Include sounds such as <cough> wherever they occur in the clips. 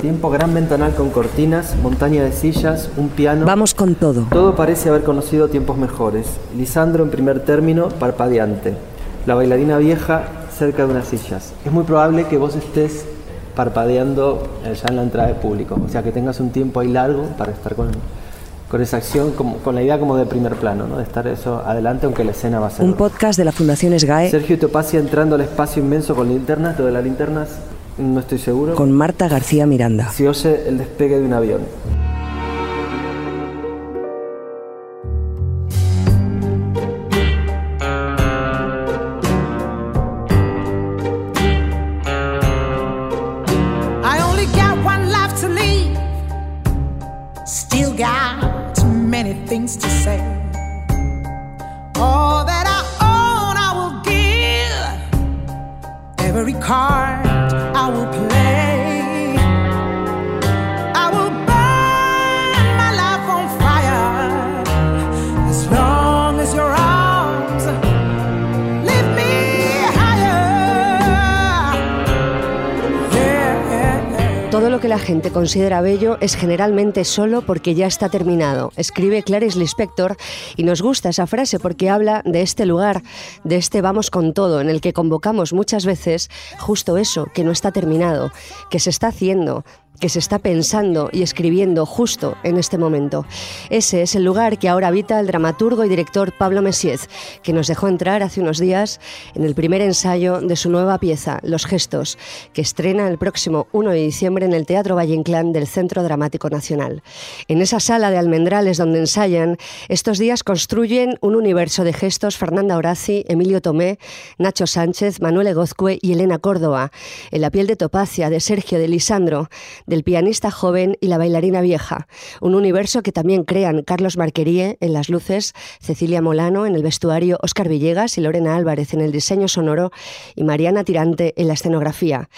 Tiempo gran ventanal con cortinas, montaña de sillas, un piano. Vamos con todo. Todo parece haber conocido tiempos mejores. Lisandro en primer término, parpadeante. La bailarina vieja cerca de unas sillas. Es muy probable que vos estés parpadeando ya en la entrada de público. O sea, que tengas un tiempo ahí largo para estar con, con esa acción, como, con la idea como de primer plano, ¿no? de estar eso adelante, aunque la escena va a ser. Un podcast de la Fundación SGAE. Sergio Topacia entrando al espacio inmenso con linternas, lo de las linternas no estoy seguro. Con Marta García Miranda. Si oye el despegue de un avión. Gente considera bello es generalmente solo porque ya está terminado. Escribe Clarice Lispector y nos gusta esa frase porque habla de este lugar, de este vamos con todo, en el que convocamos muchas veces justo eso, que no está terminado, que se está haciendo, que se está pensando y escribiendo justo en este momento. Ese es el lugar que ahora habita el dramaturgo y director Pablo Messiez, que nos dejó entrar hace unos días en el primer ensayo de su nueva pieza, Los Gestos, que estrena el próximo 1 de diciembre en el Teatro Valle Inclán del Centro Dramático Nacional. En esa sala de almendrales donde ensayan, estos días construyen un universo de gestos Fernanda Horaci, Emilio Tomé, Nacho Sánchez, Manuel Egozcue y Elena Córdoba, en la piel de topacia de Sergio de Lisandro, del pianista joven y la bailarina vieja. Un universo que también crean Carlos Marquerie en las luces, Cecilia Molano en el vestuario, Óscar Villegas y Lorena Álvarez en el diseño sonoro y Mariana Tirante en la escenografía.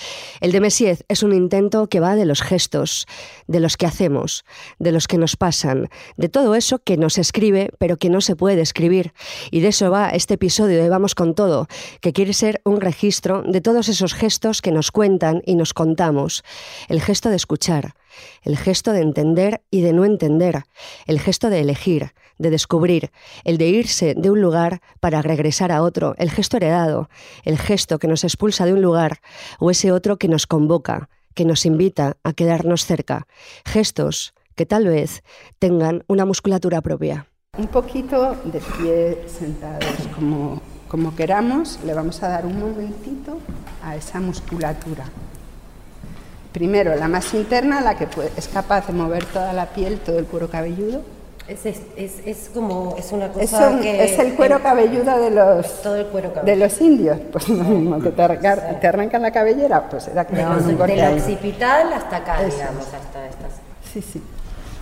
El de Messiez es un intento que va de los gestos, de los que hacemos, de los que nos pasan, de todo eso que nos escribe pero que no se puede escribir. Y de eso va este episodio de Vamos con todo, que quiere ser un registro de todos esos gestos que nos cuentan y nos contamos. El gesto de escuchar, el gesto de entender y de no entender, el gesto de elegir, de descubrir, el de irse de un lugar para regresar a otro, el gesto heredado, el gesto que nos expulsa de un lugar o ese otro que nos convoca, que nos invita a quedarnos cerca. Gestos que tal vez tengan una musculatura propia. Un poquito de pie sentados, como, como queramos, le vamos a dar un momentito a esa musculatura. Primero, la más interna, la que es capaz de mover toda la piel, todo el cuero cabelludo. Es, es, es, es como, es una cosa Es, un- que... es el cuero cabelludo de los, Todo el cuero de los indios. Pues lo mismo, que te, arranca- te arrancan la cabellera, pues era que un de la occipital hasta acá, Eso digamos, hasta estas. Sí, sí.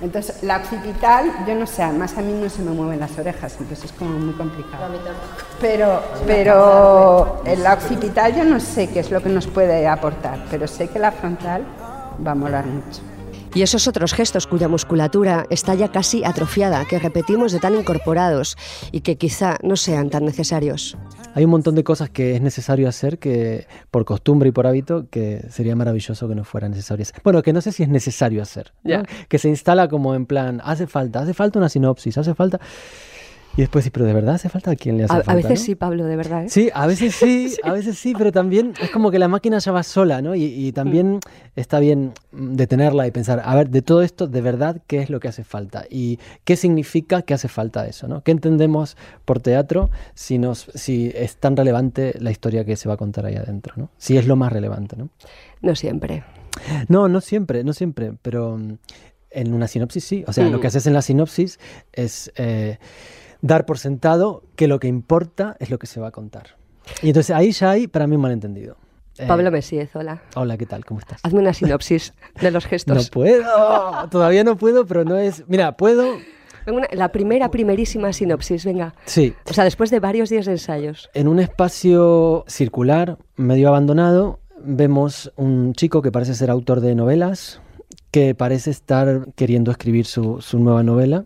Entonces, la occipital, yo no sé, además a mí no se me mueven las orejas, entonces es como muy complicado. A mí tampoco. Pero, pero en la occipital yo no sé qué es lo que nos puede aportar, pero sé que la frontal va a molar mucho. Y esos otros gestos cuya musculatura está ya casi atrofiada, que repetimos de tan incorporados y que quizá no sean tan necesarios. Hay un montón de cosas que es necesario hacer que por costumbre y por hábito que sería maravilloso que no fueran necesarias. Bueno, que no sé si es necesario hacer, ¿no? Que se instala como en plan, hace falta, hace falta una sinopsis, hace falta... Y después sí, pero de verdad hace falta a quién le hace A, falta. a veces no? sí, Pablo, de verdad. ¿eh? Sí, a veces <laughs> sí, a veces sí, pero también es como que la máquina ya va sola, ¿no? Y, y también está bien mm, detenerla y pensar, a ver, de todo esto, de verdad, ¿qué es lo que hace falta? ¿Y qué significa que hace falta eso, ¿no? ¿Qué entendemos por teatro si, nos, si es tan relevante la historia que se va a contar ahí adentro, ¿no? Si es lo más relevante, ¿no? No siempre. No, no siempre, no siempre, pero mm, en una sinopsis sí. O sea, lo que haces en la sinopsis es eh, dar por sentado que lo que importa es lo que se va a contar. Y entonces ahí ya hay para mí un malentendido. Eh, Pablo Messiez, hola. Hola, ¿qué tal? ¿Cómo estás? Hazme una sinopsis de los <laughs> No gestos. puedo, todavía no puedo, pero no es... Mira, puedo... Una- la primera, primerísima sinopsis, venga. Sí, O sea, después de varios días de ensayos. En un espacio circular, medio abandonado, vemos un chico que parece ser autor de novelas, que parece estar queriendo escribir su, su nueva novela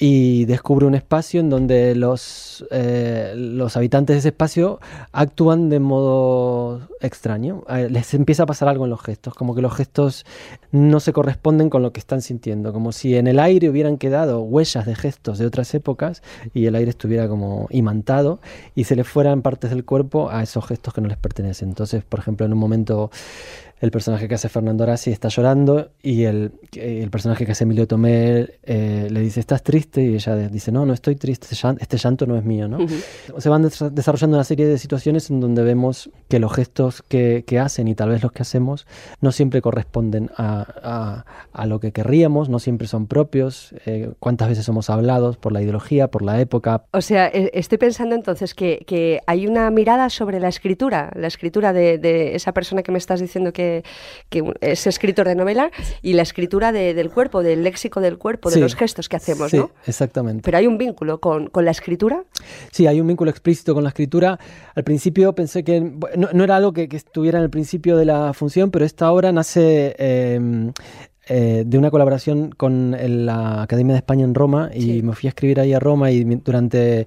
y descubre un espacio en donde los, eh, los habitantes de ese espacio actúan de modo extraño. Les empieza a pasar algo en los gestos, como que los gestos no se corresponden con lo que están sintiendo, como si en el aire hubieran quedado huellas de gestos de otras épocas y el aire estuviera como imantado y se les fueran partes del cuerpo a esos gestos que no les pertenecen. Entonces, por ejemplo, en un momento el personaje que hace Fernando Arasi está llorando y el, el personaje que hace Emilio Tomé eh, le dice, ¿estás triste? Y ella dice, no, no estoy triste, este llanto, este llanto no es mío. ¿no? Se van des- desarrollando una serie de situaciones en donde vemos que los gestos que, que hacen y tal vez los que hacemos no siempre corresponden a, a- a lo que querríamos, no siempre son propios, eh, cuántas veces somos hablados por la ideología, por la época, O sea, e- estoy pensando entonces que, que hay una mirada sobre la escritura, la escritura de, de esa persona que me estás diciendo que, que es escritor de novela y la escritura de- del cuerpo, del léxico del cuerpo, de Sí. los gestos que hacemos, Sí, ¿no? exactamente. Pero hay un vínculo con, con la escritura. Sí, hay un vínculo explícito con la escritura. Al principio pensé que no, no era algo que, que estuviera en el principio de la función, pero esta obra nace eh, eh, de una colaboración con la Academia de España en Roma y Sí. me fui a escribir ahí a Roma y durante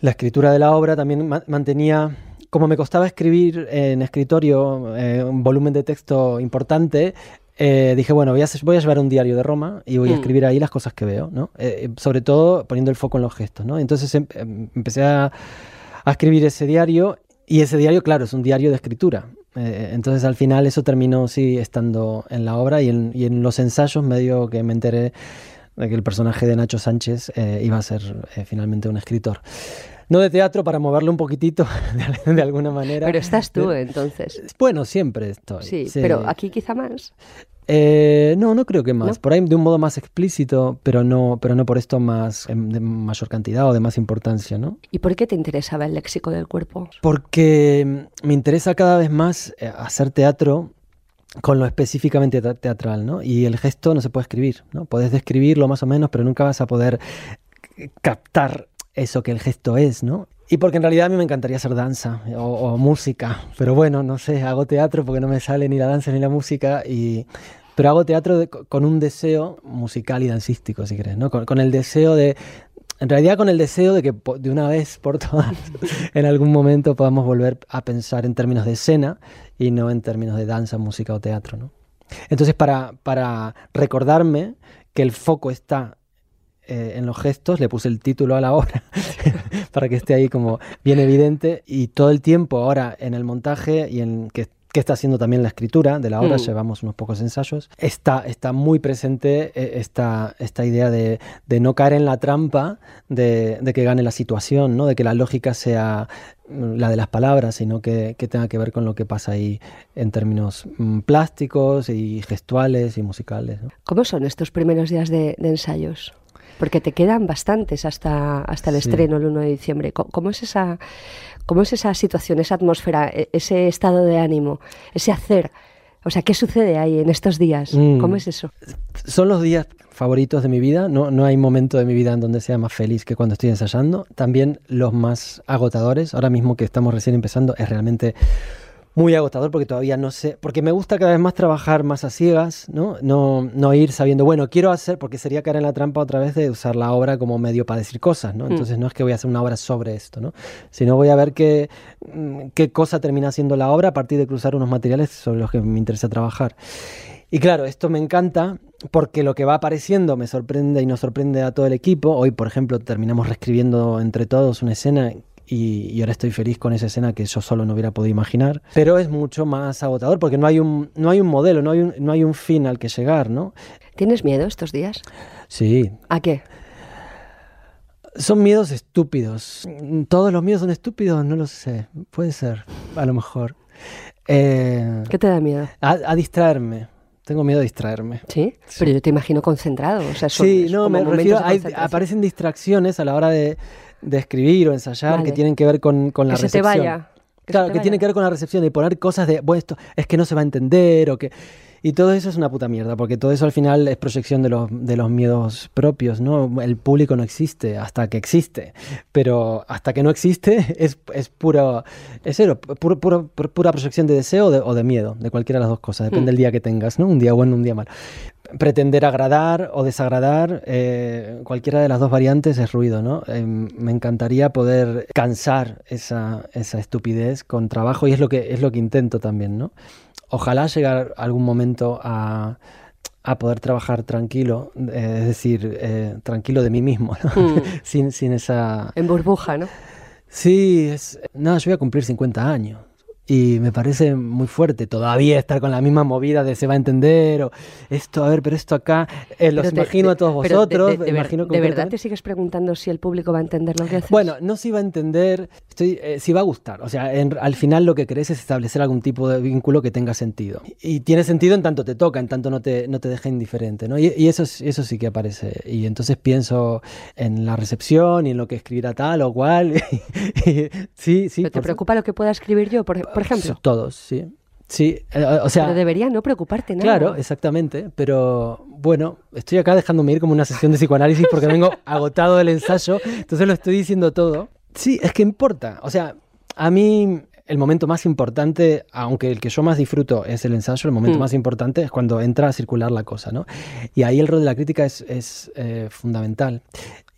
la escritura de la obra también ma- mantenía, como me costaba escribir en escritorio eh, un volumen de texto importante, eh, dije, bueno, voy a, voy a llevar un diario de Roma y voy a Mm. escribir ahí las cosas que veo, ¿no? Eh, sobre todo poniendo el foco en los gestos, ¿no? Entonces em- em- empecé a, a escribir ese diario y ese diario, claro, es un diario de escritura. Entonces al final eso terminó, sí, estando en la obra y en, y en los ensayos medio que me enteré de que el personaje de Nacho Sánchez iba a ser finalmente un escritor. No de teatro para moverlo un poquitito <laughs> de, de alguna manera. Pero estás tú, entonces. Bueno, siempre estoy. Sí, pero aquí quizá más. Eh, no, no creo que más. ¿No? Por ahí de un modo más explícito, pero no, pero no por esto más em, de mayor cantidad o de más importancia, ¿no? ¿Y por qué te interesaba el léxico del cuerpo? Porque mm, me interesa cada vez más eh, hacer teatro con lo específicamente te- teatral, ¿no? Y el gesto no se puede escribir, ¿no? Puedes describirlo más o menos, pero nunca vas a poder eh, captar eso que el gesto es, ¿no? Y porque en realidad a mí me encantaría hacer danza o, música, pero bueno, no sé, hago teatro porque no me sale ni la danza ni la música y... Pero hago teatro con un deseo musical y dancístico, si querés, ¿no? Con, con el deseo de... En realidad con el deseo de que de una vez por todas <laughs> en algún momento podamos volver a pensar en términos de escena y no en términos de danza, música o teatro, ¿no? Entonces para, para recordarme que el foco está eh, en los gestos, le puse el título a la obra <laughs> para que esté ahí como bien evidente y todo el tiempo ahora en el montaje y en que, que está haciendo también la escritura de la obra, Mm. llevamos unos pocos ensayos, está, está muy presente eh, esta, esta idea de, de no caer en la trampa de, de que gane la situación, ¿no? de que la lógica sea mm, la de las palabras, sino que, que tenga que ver con lo que pasa ahí en términos mm, plásticos y gestuales y musicales. ¿no? ¿Cómo son estos primeros días de, de ensayos? Porque te quedan bastantes hasta, hasta el Sí. estreno el 1 de diciembre. ¿Cómo, cómo es esa, ¿Cómo es esa situación, esa atmósfera, e- ese estado de ánimo, ese hacer? O sea, ¿qué sucede ahí en estos días? Mm. ¿Cómo es eso? son los días favoritos de mi vida. No, no hay momento de mi vida en donde sea más feliz que cuando estoy ensayando. También los más agotadores. Ahora mismo que estamos recién empezando es realmente muy agotador porque todavía no sé, porque me gusta cada vez más trabajar más a ciegas, ¿no? No, no ir sabiendo, bueno, quiero hacer, porque sería caer en la trampa otra vez de usar la obra como medio para decir cosas, ¿no? Entonces no es que voy a hacer una obra sobre esto, ¿no? Sino voy a ver qué, mm, qué cosa termina siendo la obra a partir de cruzar unos materiales sobre los que me interesa trabajar. Y claro, esto me encanta porque lo que va apareciendo me sorprende y nos sorprende a todo el equipo. Hoy, por ejemplo, terminamos reescribiendo entre todos una escena y, y ahora estoy feliz con esa escena que yo solo no hubiera podido imaginar. Pero es mucho más agotador porque no hay un, no hay un modelo, no hay un, no hay un fin al que llegar, ¿no? ¿Tienes miedo estos días? Sí, ¿A qué? son miedos estúpidos. ¿Todos los miedos son estúpidos? No lo sé. Puede ser, a lo mejor. Eh, ¿Qué te da miedo? a, a distraerme. Tengo miedo a distraerme. ¿Sí? Pero yo te imagino concentrado. O sea, son- Sí, no, me refiero, hay- aparecen distracciones a la hora de, de escribir o ensayar Vale. que tienen que ver con, con la Que se te recepción. vaya. que se claro, te que vaya. tiene que ver con la recepción, de poner cosas de, bueno, esto es que no se va a entender o que... Y todo eso es una puta mierda, porque todo eso al final es proyección de los, de los miedos propios, ¿no? El público no existe hasta que existe, pero hasta que no existe <laughs> es, es puro, es cero, puro, puro- pura proyección de deseo o de, o de miedo, de cualquiera de las dos cosas, depende Hmm. del día que tengas, ¿no? Un día bueno, un día malo. Pretender agradar o desagradar, eh, cualquiera de las dos variantes es ruido, ¿no? Eh, me encantaría poder cansar esa, esa estupidez con trabajo y es lo que, es lo que intento también, ¿no? Ojalá llegar algún momento a, a poder trabajar tranquilo, eh, es decir, tranquilo de mí mismo, ¿no? Mm. <laughs> sin, sin esa... En burbuja, ¿no? Sí, es... no, yo voy a cumplir 50 años. Y me parece muy fuerte todavía estar con la misma movida de se va a entender o esto, a ver, pero esto acá, eh, los te- imagino a todos de- vosotros. de- de ver- imagino ¿De verdad te sigues preguntando si el público va a entender lo que haces? Bueno, no si va a entender, estoy, eh, si va a gustar. O sea, en- al final lo que querés es establecer algún tipo de vínculo que tenga sentido. Y tiene sentido en tanto te toca, en tanto no te, no te deja indiferente. ¿no? Y, y eso, es- eso sí que aparece. Y entonces pienso en la recepción y en lo que escribirá tal o cual. <laughs> Y- sí, sí. ¿Pero ¿Te preocupa lo que pueda escribir yo, por, por ejemplo? Todos, sí. Sí, eh, o sea... Pero debería no preocuparte nada. Claro, exactamente. Pero bueno, estoy acá dejándome ir como una sesión de psicoanálisis porque vengo <laughs> agotado del ensayo, entonces lo estoy diciendo todo. Sí, es que importa. O sea, a mí el momento más importante, aunque el que yo más disfruto es el ensayo, el momento Mm. más importante es cuando entra a circular la cosa, ¿no? Y ahí el rol de la crítica es, es, eh, fundamental.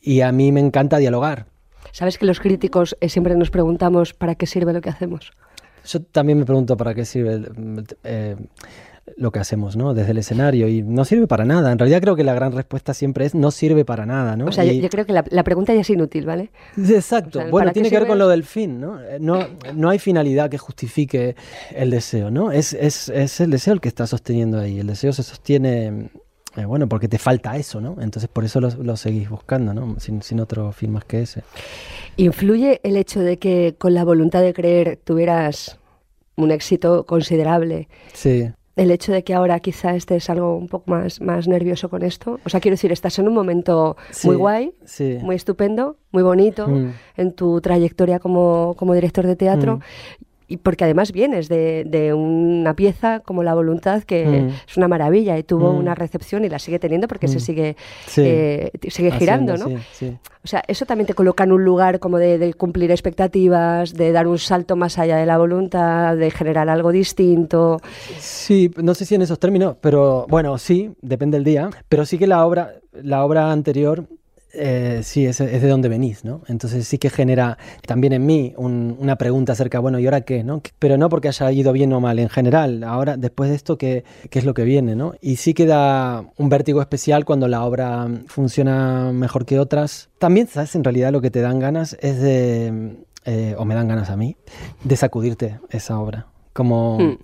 Y a mí me encanta dialogar. Sabes que los críticos eh, siempre nos preguntamos para qué sirve lo que hacemos. Yo también me pregunto para qué sirve eh, lo que hacemos, ¿no? Desde el escenario y no sirve para nada. En realidad creo que la gran respuesta siempre es no sirve para nada, ¿no? O sea, yo, Y- yo creo que la, la pregunta ya es inútil, ¿vale? Exacto. O sea, bueno, ¿para qué tiene que ver con lo del fin, ¿no? Eh, No, no hay finalidad que justifique el deseo, ¿no? Es, es, es el deseo el que está sosteniendo ahí. El deseo se sostiene, eh, bueno, porque te falta eso, ¿no? Entonces por eso lo, lo seguís buscando, ¿no? Sin, sin otro fin más que ese. ¿Influye el hecho de que con la voluntad de creer tuvieras un éxito considerable? Sí. El hecho de que ahora quizá estés algo un poco más, más nervioso con esto. O sea, quiero decir, estás en un momento Sí, muy guay, sí. muy estupendo, muy bonito Mm. en tu trayectoria como, como director de teatro. Mm. Y porque además vienes de, de una pieza como La Voluntad, que Mm. es una maravilla y tuvo Mm. una recepción y la sigue teniendo porque se Mm. sigue, Sí. eh, sigue girando, Haciendo, ¿no? sí, sí. O sea, eso también te coloca en un lugar como de, de cumplir expectativas, de dar un salto más allá de la voluntad, de generar algo distinto. Sí, no sé si en esos términos, pero bueno, sí, depende del día. Pero sí que la obra, la obra anterior, eh, sí, es, es de donde venís, ¿no? Entonces sí que genera también en mí un- una pregunta acerca, bueno, ¿y ahora qué? ¿no? Pero no porque haya ido bien o mal, en general, ahora, después de esto, ¿qué, es lo que viene, ¿no? Y sí que da un vértigo especial cuando la obra funciona mejor que otras. También, ¿sabes? En realidad lo que te dan ganas es de, eh, o me dan ganas a mí, de sacudirte esa obra. Como...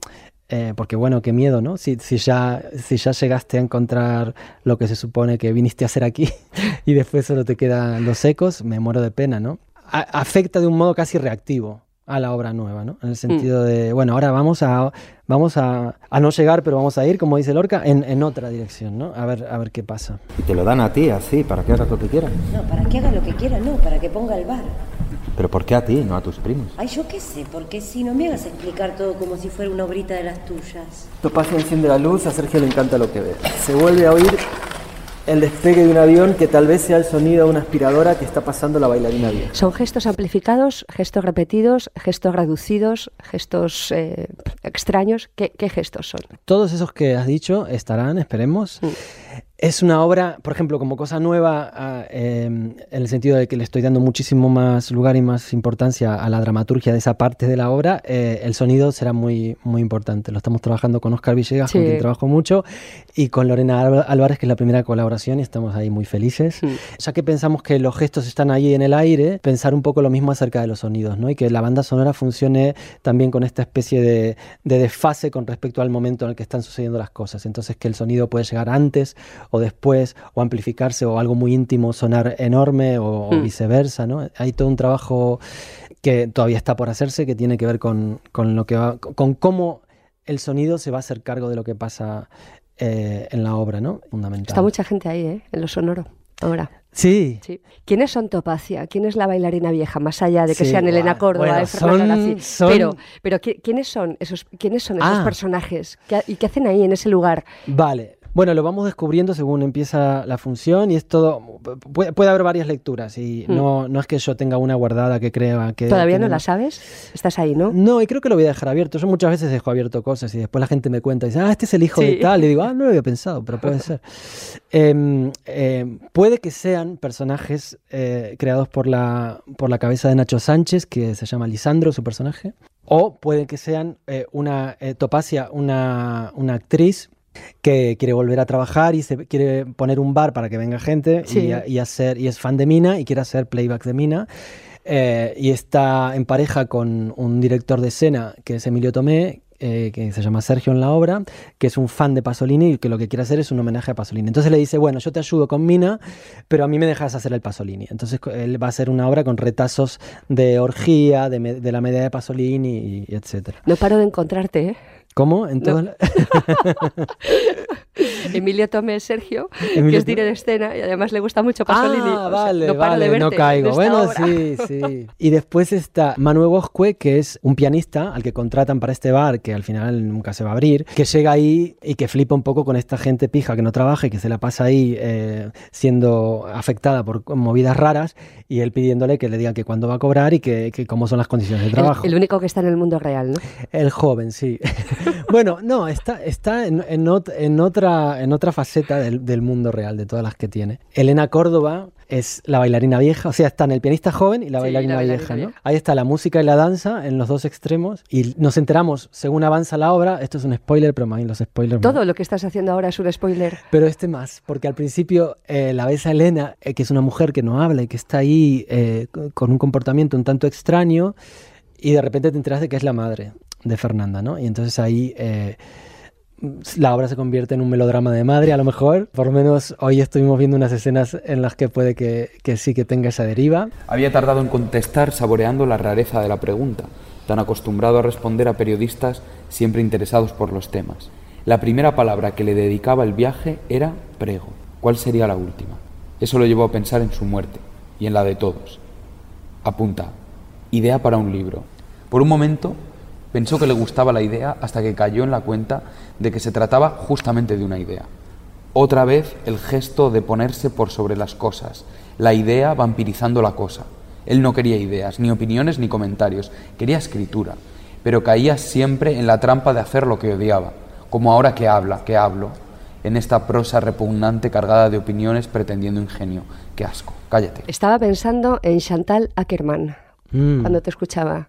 Mm. Eh, porque bueno, qué miedo, ¿no? Si, si, ya, si ya llegaste a encontrar lo que se supone que viniste a hacer aquí <laughs> y después solo te quedan los ecos, me muero de pena, ¿no? A- afecta de un modo casi reactivo a la obra nueva, ¿no? En el sentido de, bueno, ahora vamos a, vamos a, a no llegar, pero vamos a ir, como dice Lorca, en, en otra dirección, ¿no? A ver, a ver qué pasa. Y te lo dan a ti, así, para que hagas lo que quieras. No, para que haga lo que quiera, no, para que ponga el bar. Pero ¿por qué a ti, no a tus primos? Ay, yo qué sé, porque si no me hagas explicar todo como si fuera una obrita de las tuyas. Topaz enciende la luz, a Sergio le encanta lo que ve. Se vuelve a oír el despegue de un avión que tal vez sea el sonido de una aspiradora que está pasando la bailarina vieja. Son gestos amplificados, gestos repetidos, gestos reducidos, gestos eh, extraños. ¿Qué, qué gestos son? Todos esos que has dicho estarán, esperemos. Mm. Es una obra, por ejemplo, como cosa nueva, ah, eh, en el sentido de que le estoy dando muchísimo más lugar y más importancia a la dramaturgia de esa parte de la obra. eh, el sonido será muy, muy importante. Lo estamos trabajando con Oscar Villegas, con quien trabajo mucho, y con Lorena Álva- Álvarez, que es la primera colaboración, y estamos ahí muy felices. Ya que pensamos que los gestos están ahí en el aire, pensar un poco lo mismo acerca de los sonidos, ¿no? Y que la banda sonora funcione también con esta especie de, de desfase con respecto al momento en el que están sucediendo las cosas. Entonces que el sonido puede llegar antes o después, o amplificarse, o algo muy íntimo sonar enorme, o, o Mm. viceversa, ¿no? Hay todo un trabajo que todavía está por hacerse, que tiene que ver con, con lo que va, con cómo el sonido se va a hacer cargo de lo que pasa eh, en la obra, ¿no? Fundamental. Está mucha gente ahí, ¿eh? En lo sonoro. Ahora. Sí, Sí. ¿Quiénes son Topacia? ¿Quién es la bailarina vieja? Más allá de que Sí, sean Elena. Córdoba Bueno, y son- son- Pero, pero ¿qui- ¿quiénes son esos, quiénes son esos Ah. personajes? ¿Qué ha- ¿Y qué hacen ahí en ese lugar? Vale, Bueno, lo vamos descubriendo según empieza la función y es todo. Puede, puede haber varias lecturas y Mm. no, no es que yo tenga una guardada que crea que. ¿Todavía no la sabes? Estás ahí, ¿no? No, y creo que lo voy a dejar abierto. Yo muchas veces dejo abierto cosas y después la gente me cuenta y dice, ah, este es el hijo de tal. Y digo, ah, no lo había pensado, pero puede ser. <laughs> Em, em, puede que sean personajes eh, creados por la, por la cabeza de Nacho Sánchez, que se llama Lisandro, su personaje. O puede que sean eh, una eh, Topacia, una, una actriz que quiere volver a trabajar y se quiere poner un bar para que venga gente Sí. y, hacer y es fan de Mina y quiere hacer playback de Mina eh, y está en pareja con un director de escena que es Emilio Tomé eh, que se llama Sergio en la obra, que es un fan de Pasolini y que lo que quiere hacer es un homenaje a Pasolini. Entonces le dice, bueno, yo te ayudo con Mina, pero a mí me dejas hacer el Pasolini. Entonces él va a hacer una obra con retazos de orgía, de, la media de Pasolini y, y etcétera. No paro de encontrarte, ¿eh? ¿Cómo? En <laughs> <laughs> Emilio Tomé Sergio, que Emilio es director de escena y además le gusta mucho Pasolini. Ah, O sea, vale, no vale, de no caigo. Bueno, sí, sí. Y después está Manuel Bosque, que es un pianista al que contratan para este bar, que al final nunca se va a abrir, que llega ahí y que flipa un poco con esta gente pija que no trabaja y que se la pasa ahí eh, siendo afectada por movidas raras y él pidiéndole que le digan que cuándo va a cobrar y que, que cómo son las condiciones de El- trabajo. El, único que está en el mundo real, ¿no? El joven, sí. <laughs> bueno, no, está, está en, en ot- en otra, en otra faceta del, del mundo real, de todas las que tiene. Elena Córdoba es la bailarina vieja, o sea, están el pianista joven y la Sí, bailarina, la bailarina vieja, ¿no? Ahí está la música y la danza en los dos extremos y nos enteramos, según avanza la obra, esto es un spoiler, pero más los spoilers... Todo lo que estás haciendo ahora es un spoiler. pero este más, porque al principio eh, la ves a Elena, eh, que es una mujer que no habla y que está ahí eh, co- con un comportamiento un tanto extraño, y de repente te enteras de que es la madre de Fernanda, ¿no? Y entonces ahí eh, la obra se convierte en un melodrama de madre, a lo mejor. Por lo menos hoy estuvimos viendo unas escenas en las que puede que, que sí que tenga esa deriva. Había tardado en contestar saboreando la rareza de la pregunta, tan acostumbrado a responder a periodistas siempre interesados por los temas. La primera palabra que le dedicaba el viaje era prego. ¿Cuál sería la última? Eso lo llevó a pensar en su muerte y en la de todos. Apunta. Idea para un libro. Por un momento pensó que le gustaba la idea hasta que cayó en la cuenta de que se trataba justamente de una idea. Otra vez el gesto de ponerse por sobre las cosas, la idea vampirizando la cosa. Él no quería ideas, ni opiniones, ni comentarios, quería escritura, pero caía siempre en la trampa de hacer lo que odiaba, como ahora que habla, que hablo, en esta prosa repugnante cargada de opiniones pretendiendo ingenio. Qué asco, cállate. Estaba pensando en Chantal Ackerman Mm. cuando te escuchaba.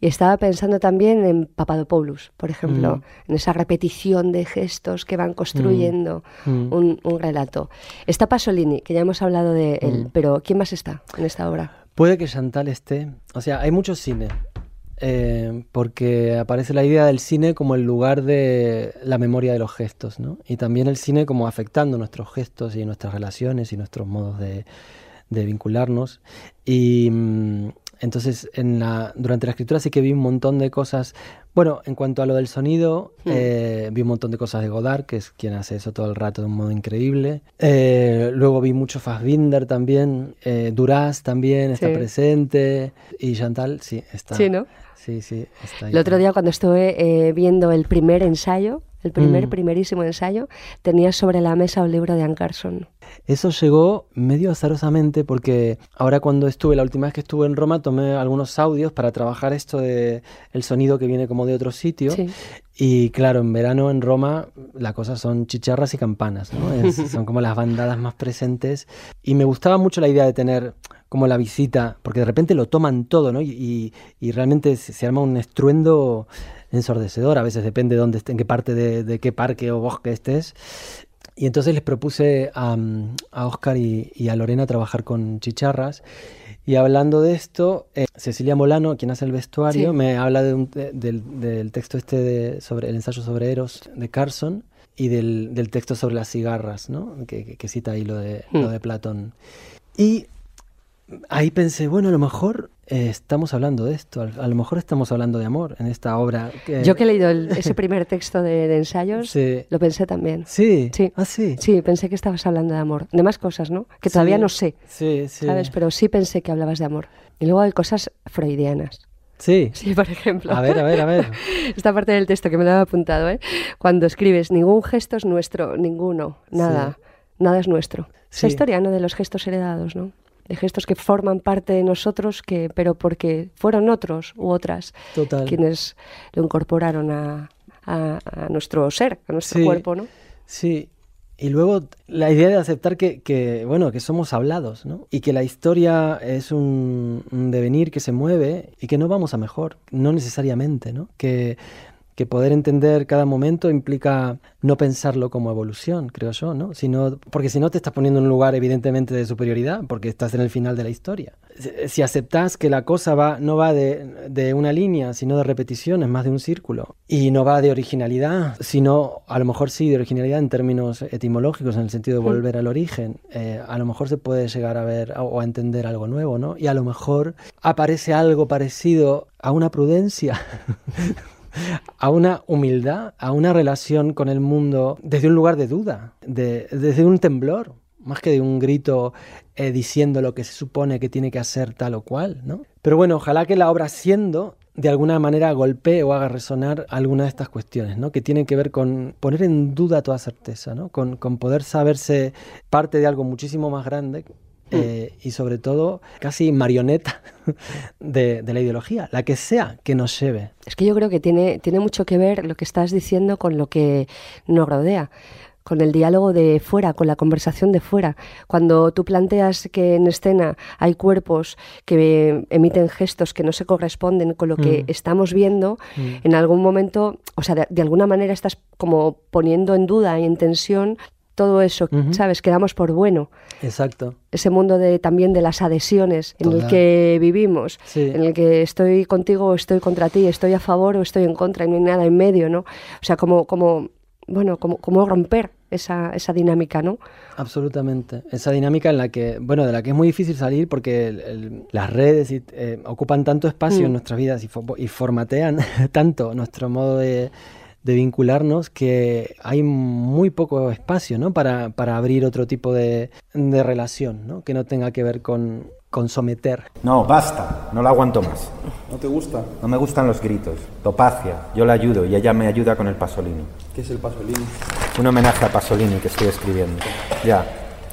Y estaba pensando también en Papadopoulos, por ejemplo, Mm. en esa repetición de gestos que van construyendo Mm. un, un relato. Está Pasolini, que ya hemos hablado de él, Mm. pero ¿quién más está en esta obra? Puede que Chantal esté. O sea, hay mucho cine. eh, porque aparece la idea del cine como el lugar de la memoria de los gestos, ¿no? Y también el cine como afectando nuestros gestos y nuestras relaciones y nuestros modos de, de vincularnos. Y mm, entonces en la, durante la escritura sí que vi un montón de cosas. Bueno, en cuanto a lo del sonido, Hmm. eh, vi un montón de cosas de Godard, que es quien hace eso todo el rato de un modo increíble. Eh, luego vi mucho Fassbinder también, eh, Duras también está Sí. presente. Y Chantal, sí, está. Sí, ¿no? Sí, sí, está ahí. El otro día cuando estuve eh, viendo el primer ensayo, el primer, Mm. primerísimo ensayo, tenía sobre la mesa un libro de Anne Carson. Eso llegó medio azarosamente porque ahora cuando estuve, la última vez que estuve en Roma, tomé algunos audios para trabajar esto de el sonido que viene como de otro sitio. Sí. Y claro, en verano en Roma la cosa son chicharras y campanas, ¿no? Es- <laughs> son como las bandadas más presentes. Y me gustaba mucho la idea de tener como la visita, porque de repente lo toman todo, ¿no? Y, y- y realmente se, se arma un estruendo ensordecedor, a veces depende de dónde en qué parte de, de qué parque o bosque estés. Y entonces les propuse a, mm, a Oscar y, y a Lorena trabajar con chicharras. Y hablando de esto, eh, Cecilia Molano, quien hace el vestuario, Sí. me habla de un te- del, del texto este de, sobre el ensayo sobre Eros de Carson y del, del texto sobre las cigarras, ¿no? que, que- que cita ahí lo de, lo Hmm. de Platón. Y ahí pensé, bueno, a lo mejor eh, estamos hablando de esto, a, lo mejor estamos hablando de amor en esta obra. que- Yo que he leído el- <laughs> ese primer texto de, de ensayos, Sí. lo pensé también. Sí, Sí. ah, sí. Sí, pensé que estabas hablando de amor. De más cosas, ¿no? Que todavía Sí. no sé, Sí, sí. ¿sabes? Pero sí pensé que hablabas de amor. Y luego hay cosas freudianas. Sí. Sí, por ejemplo. A ver, a ver, a ver. <laughs> Esta parte del texto que me lo había apuntado, ¿eh? Cuando escribes, ningún gesto es nuestro, ninguno, nada, nada es nuestro. Sí. historia, ¿no? De los gestos heredados, ¿no? De gestos que forman parte de nosotros, que, pero porque fueron otros u otras Total. quienes lo incorporaron a, a- a nuestro ser, a nuestro Sí. cuerpo, ¿no? Sí. Y luego la idea de aceptar que, que, bueno, que somos hablados, ¿no? Y que la historia es un, un devenir que se mueve y que no vamos a mejor, no necesariamente, ¿no? Que, que poder entender cada momento implica no pensarlo como evolución, creo yo, ¿no? Sino, porque si no te estás poniendo en un lugar evidentemente de superioridad, porque estás en el final de la historia. Si, aceptas que la cosa va, no va de, de una línea, sino de repeticiones, más de un círculo, y no va de originalidad, sino a lo mejor sí de originalidad en términos etimológicos, en el sentido de volver al origen, eh, a lo mejor se puede llegar a ver o a entender algo nuevo, ¿no? Y a lo mejor aparece algo parecido a una prudencia. <laughs> a una humildad, a una relación con el mundo desde un lugar de duda, de- desde un temblor, más que de un grito eh, diciendo lo que se supone que tiene que hacer tal o cual, ¿no? Pero bueno, ojalá que la obra siendo de alguna manera golpee o haga resonar alguna de estas cuestiones, ¿no? Que tienen que ver con poner en duda toda certeza, ¿no? Con poder saberse parte de algo muchísimo más grande eh, y sobre todo casi marioneta <laughs> de, de la ideología, la que sea que nos lleve. Es que yo creo que tiene, tiene mucho que ver lo que estás diciendo con lo que nos rodea, con el diálogo de fuera, con la conversación de fuera. Cuando tú planteas que en escena hay cuerpos que emiten gestos que no se corresponden con lo que Mm. estamos viendo, Mm. en algún momento, o sea, de, de alguna manera estás como poniendo en duda y en tensión todo eso, Ujú. ¿sabes? Que damos por bueno Exacto. ese mundo de también de las adhesiones en el que vivimos, Sí. en el que estoy contigo o estoy contra ti, estoy a favor o estoy en contra y no hay nada en medio, ¿no? O sea, como, como bueno, como, como romper esa, esa dinámica, ¿no? Absolutamente. Esa dinámica en la que, bueno, de la que es muy difícil salir porque el- el- las redes y, eh, ocupan tanto espacio Mm. en nuestras vidas y, fo- y formatean <laughs> tanto nuestro modo de, de vincularnos que hay muy poco espacio, ¿no? Para, para abrir otro tipo de, de relación, ¿no? Que no tenga que ver con, con someter. No, basta, no la aguanto más. ¿No te gusta? No me gustan los gritos. Topacia, yo la ayudo y ella me ayuda con el Pasolini. ¿Qué es el Pasolini? Un homenaje a Pasolini que estoy escribiendo. Ya.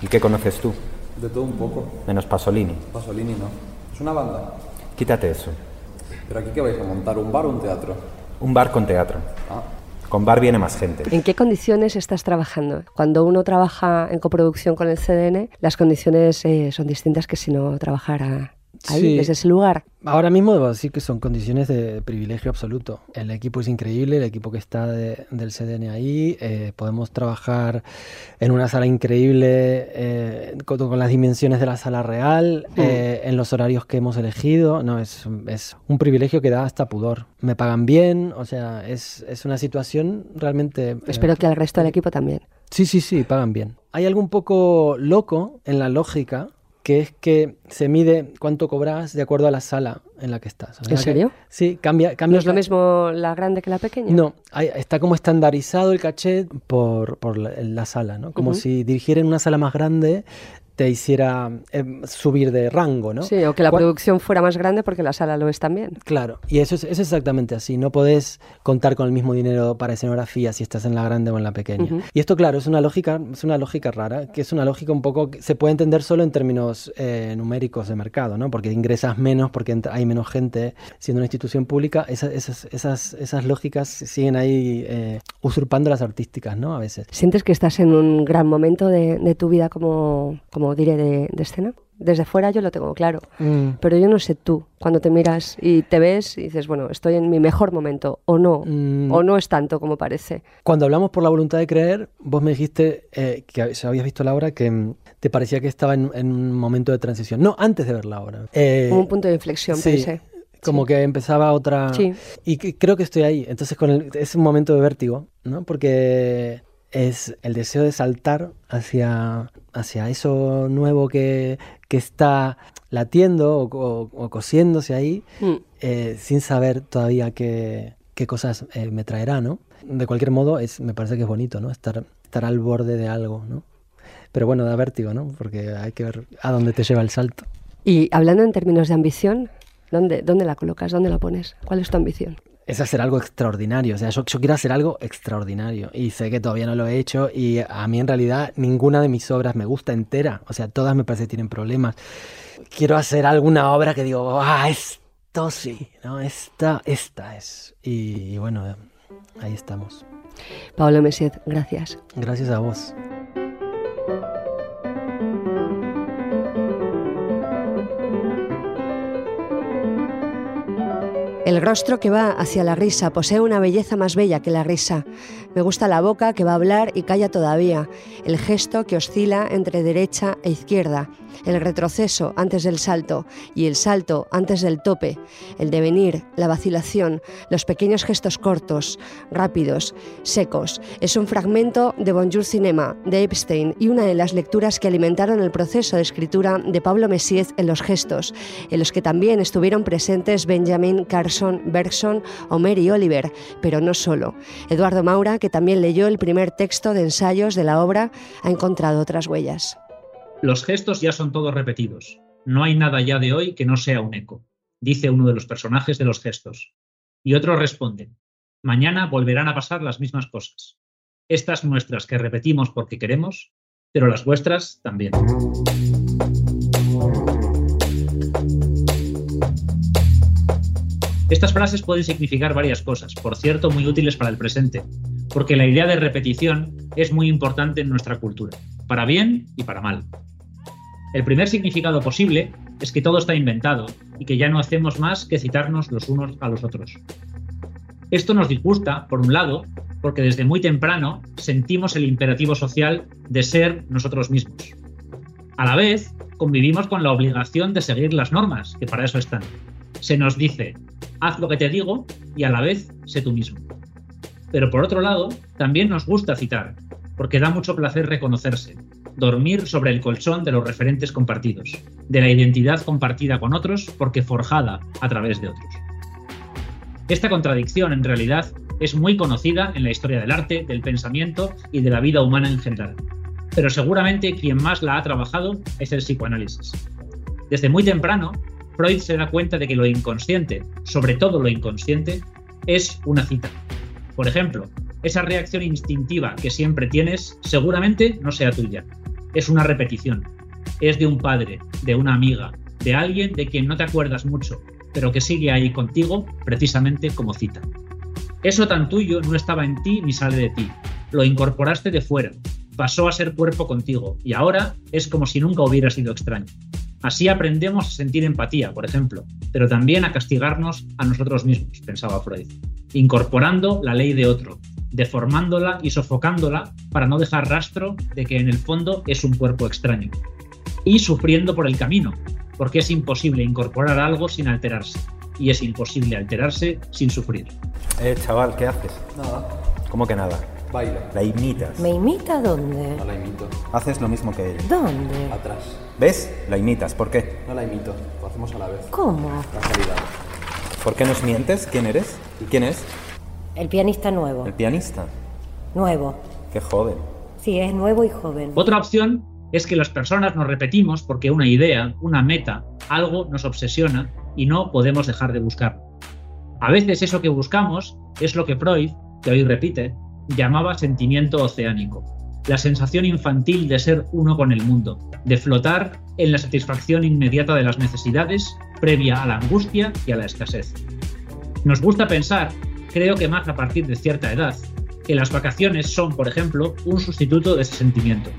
¿Y qué conoces tú? De todo un poco. Menos Pasolini. Pasolini no. Es una banda. Quítate eso. ¿Pero aquí qué vais a montar? ¿Un bar o un teatro? Un bar con teatro. Ah. Con bar viene más gente. ¿En qué condiciones estás trabajando? Cuando uno trabaja en coproducción con el CDN, las condiciones eh, son distintas que si no trabajara ahí, Sí. desde ese lugar. Ahora mismo debo decir que son condiciones de privilegio absoluto. El equipo es increíble, el equipo que está de- del CDN ahí. eh, podemos trabajar en una sala increíble eh, con, con las dimensiones de la sala real, eh, en los horarios que hemos elegido. No, es, es un privilegio que da hasta pudor. Me pagan bien, o sea, es, es una situación realmente... Espero que al resto del equipo también. Sí, sí, sí, pagan bien. Hay algo un poco loco en la lógica, que es que se mide cuánto cobras de acuerdo a la sala en la que estás. O sea ¿En que- serio? sí, cambia, cambia. ¿No es lo mismo la grande que la pequeña? No, hay- está como estandarizado el caché por, por la, la sala, ¿no? Como si dirigiera en una sala más grande te hiciera eh, subir de rango, ¿no? Sí, o que la producción fuera más grande porque la sala lo es también. Claro, y eso es, eso es exactamente así. No podés contar con el mismo dinero para escenografía si estás en la grande o en la pequeña. Y esto, claro, es una lógica, es una lógica rara, que es una lógica un poco que se puede entender solo en términos eh, numéricos de mercado, ¿no? Porque ingresas menos, porque hay menos gente siendo una institución pública. Esa- esas, esas, esas lógicas siguen ahí eh, usurpando las artísticas, ¿no? A veces. ¿Sientes que estás en un gran momento de, de tu vida como, como diré, de, de escena? Desde fuera yo lo tengo claro, Mm. pero yo no sé tú, cuando te miras y te ves y dices, bueno, estoy en mi mejor momento, o no, Mm. o no es tanto como parece. Cuando hablamos por la voluntad de creer, vos me dijiste eh, que habías visto la obra que mm, te parecía que estaba en, en un momento de transición. No, antes de ver la obra. Eh, Como un punto de inflexión, sí, pensé. Como que empezaba otra... Sí. Y creo que estoy ahí. Entonces con el- es un momento de vértigo, ¿no? Porque es el deseo de saltar hacia, hacia eso nuevo que, que está latiendo o, o- o cosiéndose ahí, Mm. eh, sin saber todavía qué, qué cosas eh, me traerá, ¿no? De cualquier modo, es, me parece que es bonito, ¿no? Estar, estar al borde de algo, ¿no? Pero bueno, da vértigo, ¿no? Porque hay que ver a dónde te lleva el salto. Y hablando en términos de ambición, ¿Dónde, ¿Dónde la colocas? ¿Dónde la pones? ¿Cuál es tu ambición? Es hacer algo extraordinario. O sea, yo, yo, quiero hacer algo extraordinario y sé que todavía no lo he hecho y a mí en realidad ninguna de mis obras me gusta entera. O sea, todas me parece que tienen problemas. Quiero hacer alguna obra que digo, ah, esto sí, ¿no? Esta, esta es. Y, y bueno, ahí estamos. Pablo Mesiet, gracias. Gracias a vos. El rostro que va hacia la risa posee una belleza más bella que la risa. Me gusta la boca que va a hablar y calla todavía, el gesto que oscila entre derecha e izquierda, el retroceso antes del salto y el salto antes del tope, el devenir, la vacilación, los pequeños gestos cortos, rápidos, secos. Es un fragmento de Bonjour Cinema de Epstein y una de las lecturas que alimentaron el proceso de escritura de Pablo Messiez en los gestos, en los que también estuvieron presentes Benjamin Carson, Bergson o Mary Oliver, pero no solo. Eduardo Maura, que también leyó el primer texto de ensayos de la obra, ha encontrado otras huellas. Los gestos ya son todos repetidos. No hay nada ya de hoy que no sea un eco, dice uno de los personajes de los gestos. Y otros responden, mañana volverán a pasar las mismas cosas. Estas nuestras que repetimos porque queremos, pero las vuestras también. Estas frases pueden significar varias cosas, por cierto, muy útiles para el presente, porque la idea de repetición es muy importante en nuestra cultura, para bien y para mal. El primer significado posible es que todo está inventado y que ya no hacemos más que citarnos los unos a los otros. Esto nos disgusta, por un lado, porque desde muy temprano sentimos el imperativo social de ser nosotros mismos. A la vez, convivimos con la obligación de seguir las normas, que para eso están. Se nos dice, haz lo que te digo y a la vez sé tú mismo. Pero por otro lado, también nos gusta citar, porque da mucho placer reconocerse, dormir sobre el colchón de los referentes compartidos, de la identidad compartida con otros porque forjada a través de otros. Esta contradicción, en realidad, es muy conocida en la historia del arte, del pensamiento y de la vida humana en general. Pero seguramente quien más la ha trabajado es el psicoanálisis. Desde muy temprano, Freud se da cuenta de que lo inconsciente, sobre todo lo inconsciente, es una cita. Por ejemplo, esa reacción instintiva que siempre tienes seguramente no sea tuya, es una repetición. Es de un padre, de una amiga, de alguien de quien no te acuerdas mucho, pero que sigue ahí contigo precisamente como cita. Eso tan tuyo no estaba en ti ni sale de ti. Lo incorporaste de fuera, pasó a ser cuerpo contigo y ahora es como si nunca hubiera sido extraño. Así aprendemos a sentir empatía, por ejemplo, pero también a castigarnos a nosotros mismos, pensaba Freud, incorporando la ley de otro, deformándola y sofocándola para no dejar rastro de que en el fondo es un cuerpo extraño. Y sufriendo por el camino, porque es imposible incorporar algo sin alterarse. Y es imposible alterarse sin sufrir. Eh, chaval, ¿qué haces? Nada. ¿Cómo que nada? Bailo. La imitas. ¿Me imita dónde? No la imito. Haces lo mismo que ella. ¿Dónde? Atrás. ¿Ves? La imitas. ¿Por qué? No la imito. Lo hacemos a la vez. ¿Cómo? Casualidad. ¿Por qué nos mientes? ¿Quién eres? ¿Y quién es? El pianista nuevo. El pianista. Nuevo. Qué joven. Sí, es nuevo y joven. Otra opción es que las personas nos repetimos porque una idea, una meta, algo nos obsesiona y no podemos dejar de buscar. A veces eso que buscamos es lo que Freud, que hoy repite, llamaba sentimiento oceánico, la sensación infantil de ser uno con el mundo, de flotar en la satisfacción inmediata de las necesidades previa a la angustia y a la escasez. Nos gusta pensar, creo que más a partir de cierta edad, que las vacaciones son, por ejemplo, un sustituto de ese sentimiento.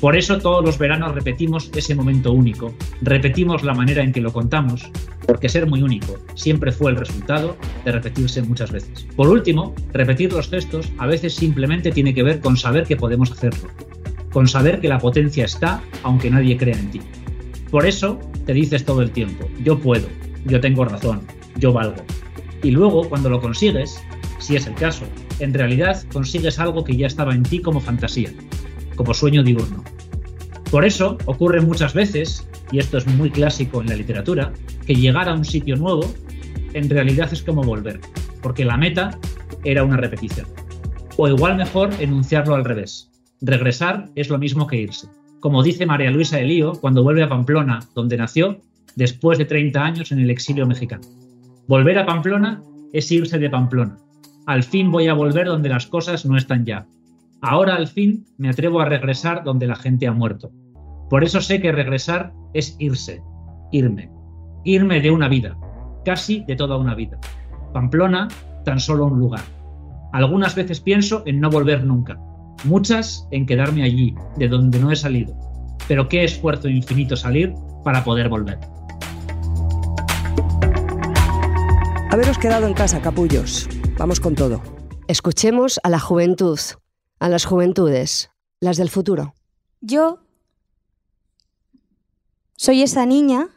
Por eso todos los veranos repetimos ese momento único, repetimos la manera en que lo contamos, porque ser muy único siempre fue el resultado de repetirse muchas veces. Por último, repetir los gestos a veces simplemente tiene que ver con saber que podemos hacerlo, con saber que la potencia está aunque nadie crea en ti. Por eso te dices todo el tiempo, yo puedo, yo tengo razón, yo valgo. Y luego, cuando lo consigues, si es el caso, en realidad consigues algo que ya estaba en ti como fantasía, como sueño diurno. Por eso ocurre muchas veces, y esto es muy clásico en la literatura, que llegar a un sitio nuevo en realidad es como volver, porque la meta era una repetición. O igual mejor enunciarlo al revés. Regresar es lo mismo que irse. Como dice María Luisa Elío cuando vuelve a Pamplona, donde nació, después de 30 años en el exilio mexicano. Volver a Pamplona es irse de Pamplona. Al fin voy a volver donde las cosas no están ya. Ahora al fin me atrevo a regresar donde la gente ha muerto. Por eso sé que regresar es irse, irme, irme de una vida, casi de toda una vida. Pamplona, tan solo un lugar. Algunas veces pienso en no volver nunca, muchas en quedarme allí, de donde no he salido. Pero qué esfuerzo infinito salir para poder volver. Haberos quedado en casa, capullos. Vamos con todo. Escuchemos a la juventud, a las juventudes, las del futuro. Yo soy esa niña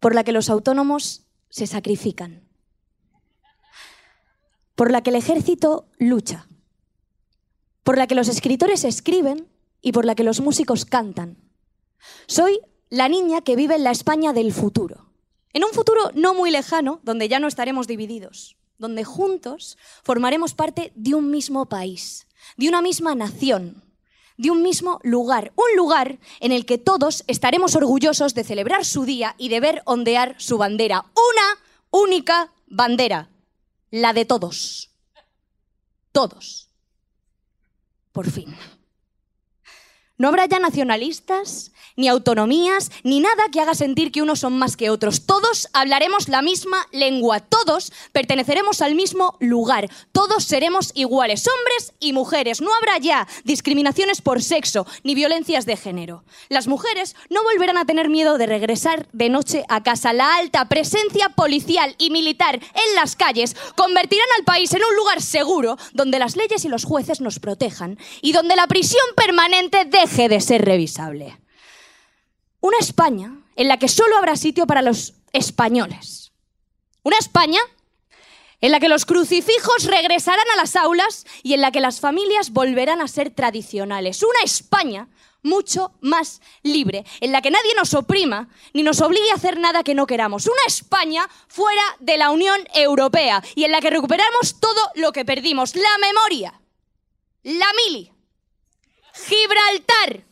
por la que los autónomos se sacrifican, por la que el ejército lucha, por la que los escritores escriben y por la que los músicos cantan. Soy la niña que vive en la España del futuro, en un futuro no muy lejano, donde ya no estaremos divididos, donde juntos formaremos parte de un mismo país, de una misma nación, de un mismo lugar, un lugar en el que todos estaremos orgullosos de celebrar su día y de ver ondear su bandera, una única bandera, la de todos, todos, por fin. No habrá ya nacionalistas, ni autonomías, ni nada que haga sentir que unos son más que otros. Todos hablaremos la misma lengua, todos perteneceremos al mismo lugar, todos seremos iguales, hombres y mujeres. No habrá ya discriminaciones por sexo ni violencias de género. Las mujeres no volverán a tener miedo de regresar de noche a casa. La alta presencia policial y militar en las calles convertirán al país en un lugar seguro donde las leyes y los jueces nos protejan y donde la prisión permanente deje de ser revisable. Una España en la que solo habrá sitio para los españoles. Una España en la que los crucifijos regresarán a las aulas y en la que las familias volverán a ser tradicionales. Una España mucho más libre, en la que nadie nos oprima ni nos obligue a hacer nada que no queramos. Una España fuera de la Unión Europea y en la que recuperamos todo lo que perdimos. La memoria, la mili, Gibraltar,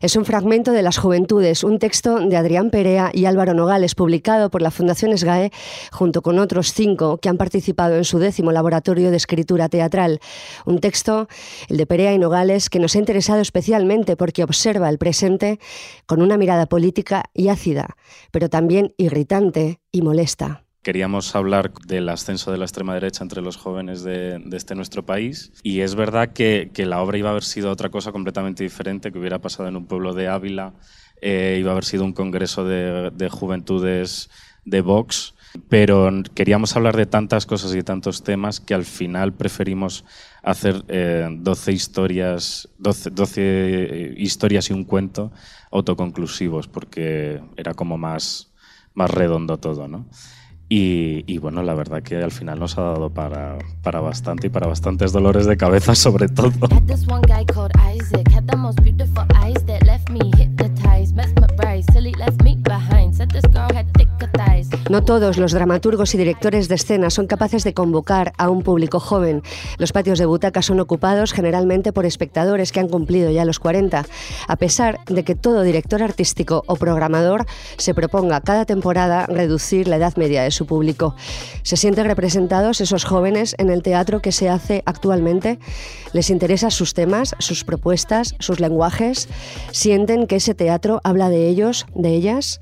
es un fragmento de Las Juventudes, un texto de Adrián Perea y Álvaro Nogales, publicado por la Fundación SGAE junto con otros cinco que han participado en su décimo laboratorio de escritura teatral. Un texto, el de Perea y Nogales, que nos ha interesado especialmente porque observa el presente con una mirada política y ácida, pero también irritante y molesta. Queríamos hablar del ascenso de la extrema derecha entre los jóvenes de, este nuestro país y es verdad que, la obra iba a haber sido otra cosa completamente diferente, que hubiera pasado en un pueblo de Ávila, eh, iba a haber sido un congreso de, juventudes de Vox, pero queríamos hablar de tantas cosas y tantos temas que al final preferimos hacer 12 eh, historias, 12, 12 eh, historias y un cuento autoconclusivos, porque era como más, más redondo todo, ¿no? Y, bueno, la verdad que al final nos ha dado para, para bastante y para bastantes dolores de cabeza <laughs> sobre todo. No todos los dramaturgos y directores de escena son capaces de convocar a un público joven. Los patios de butaca son ocupados generalmente por espectadores que han cumplido ya los 40, a pesar de que todo director artístico o programador se proponga cada temporada reducir la edad media de su público. ¿Se sienten representados esos jóvenes en el teatro que se hace actualmente? ¿Les interesan sus temas, sus propuestas, sus lenguajes? ¿Sienten que ese teatro habla de ellos, de ellas?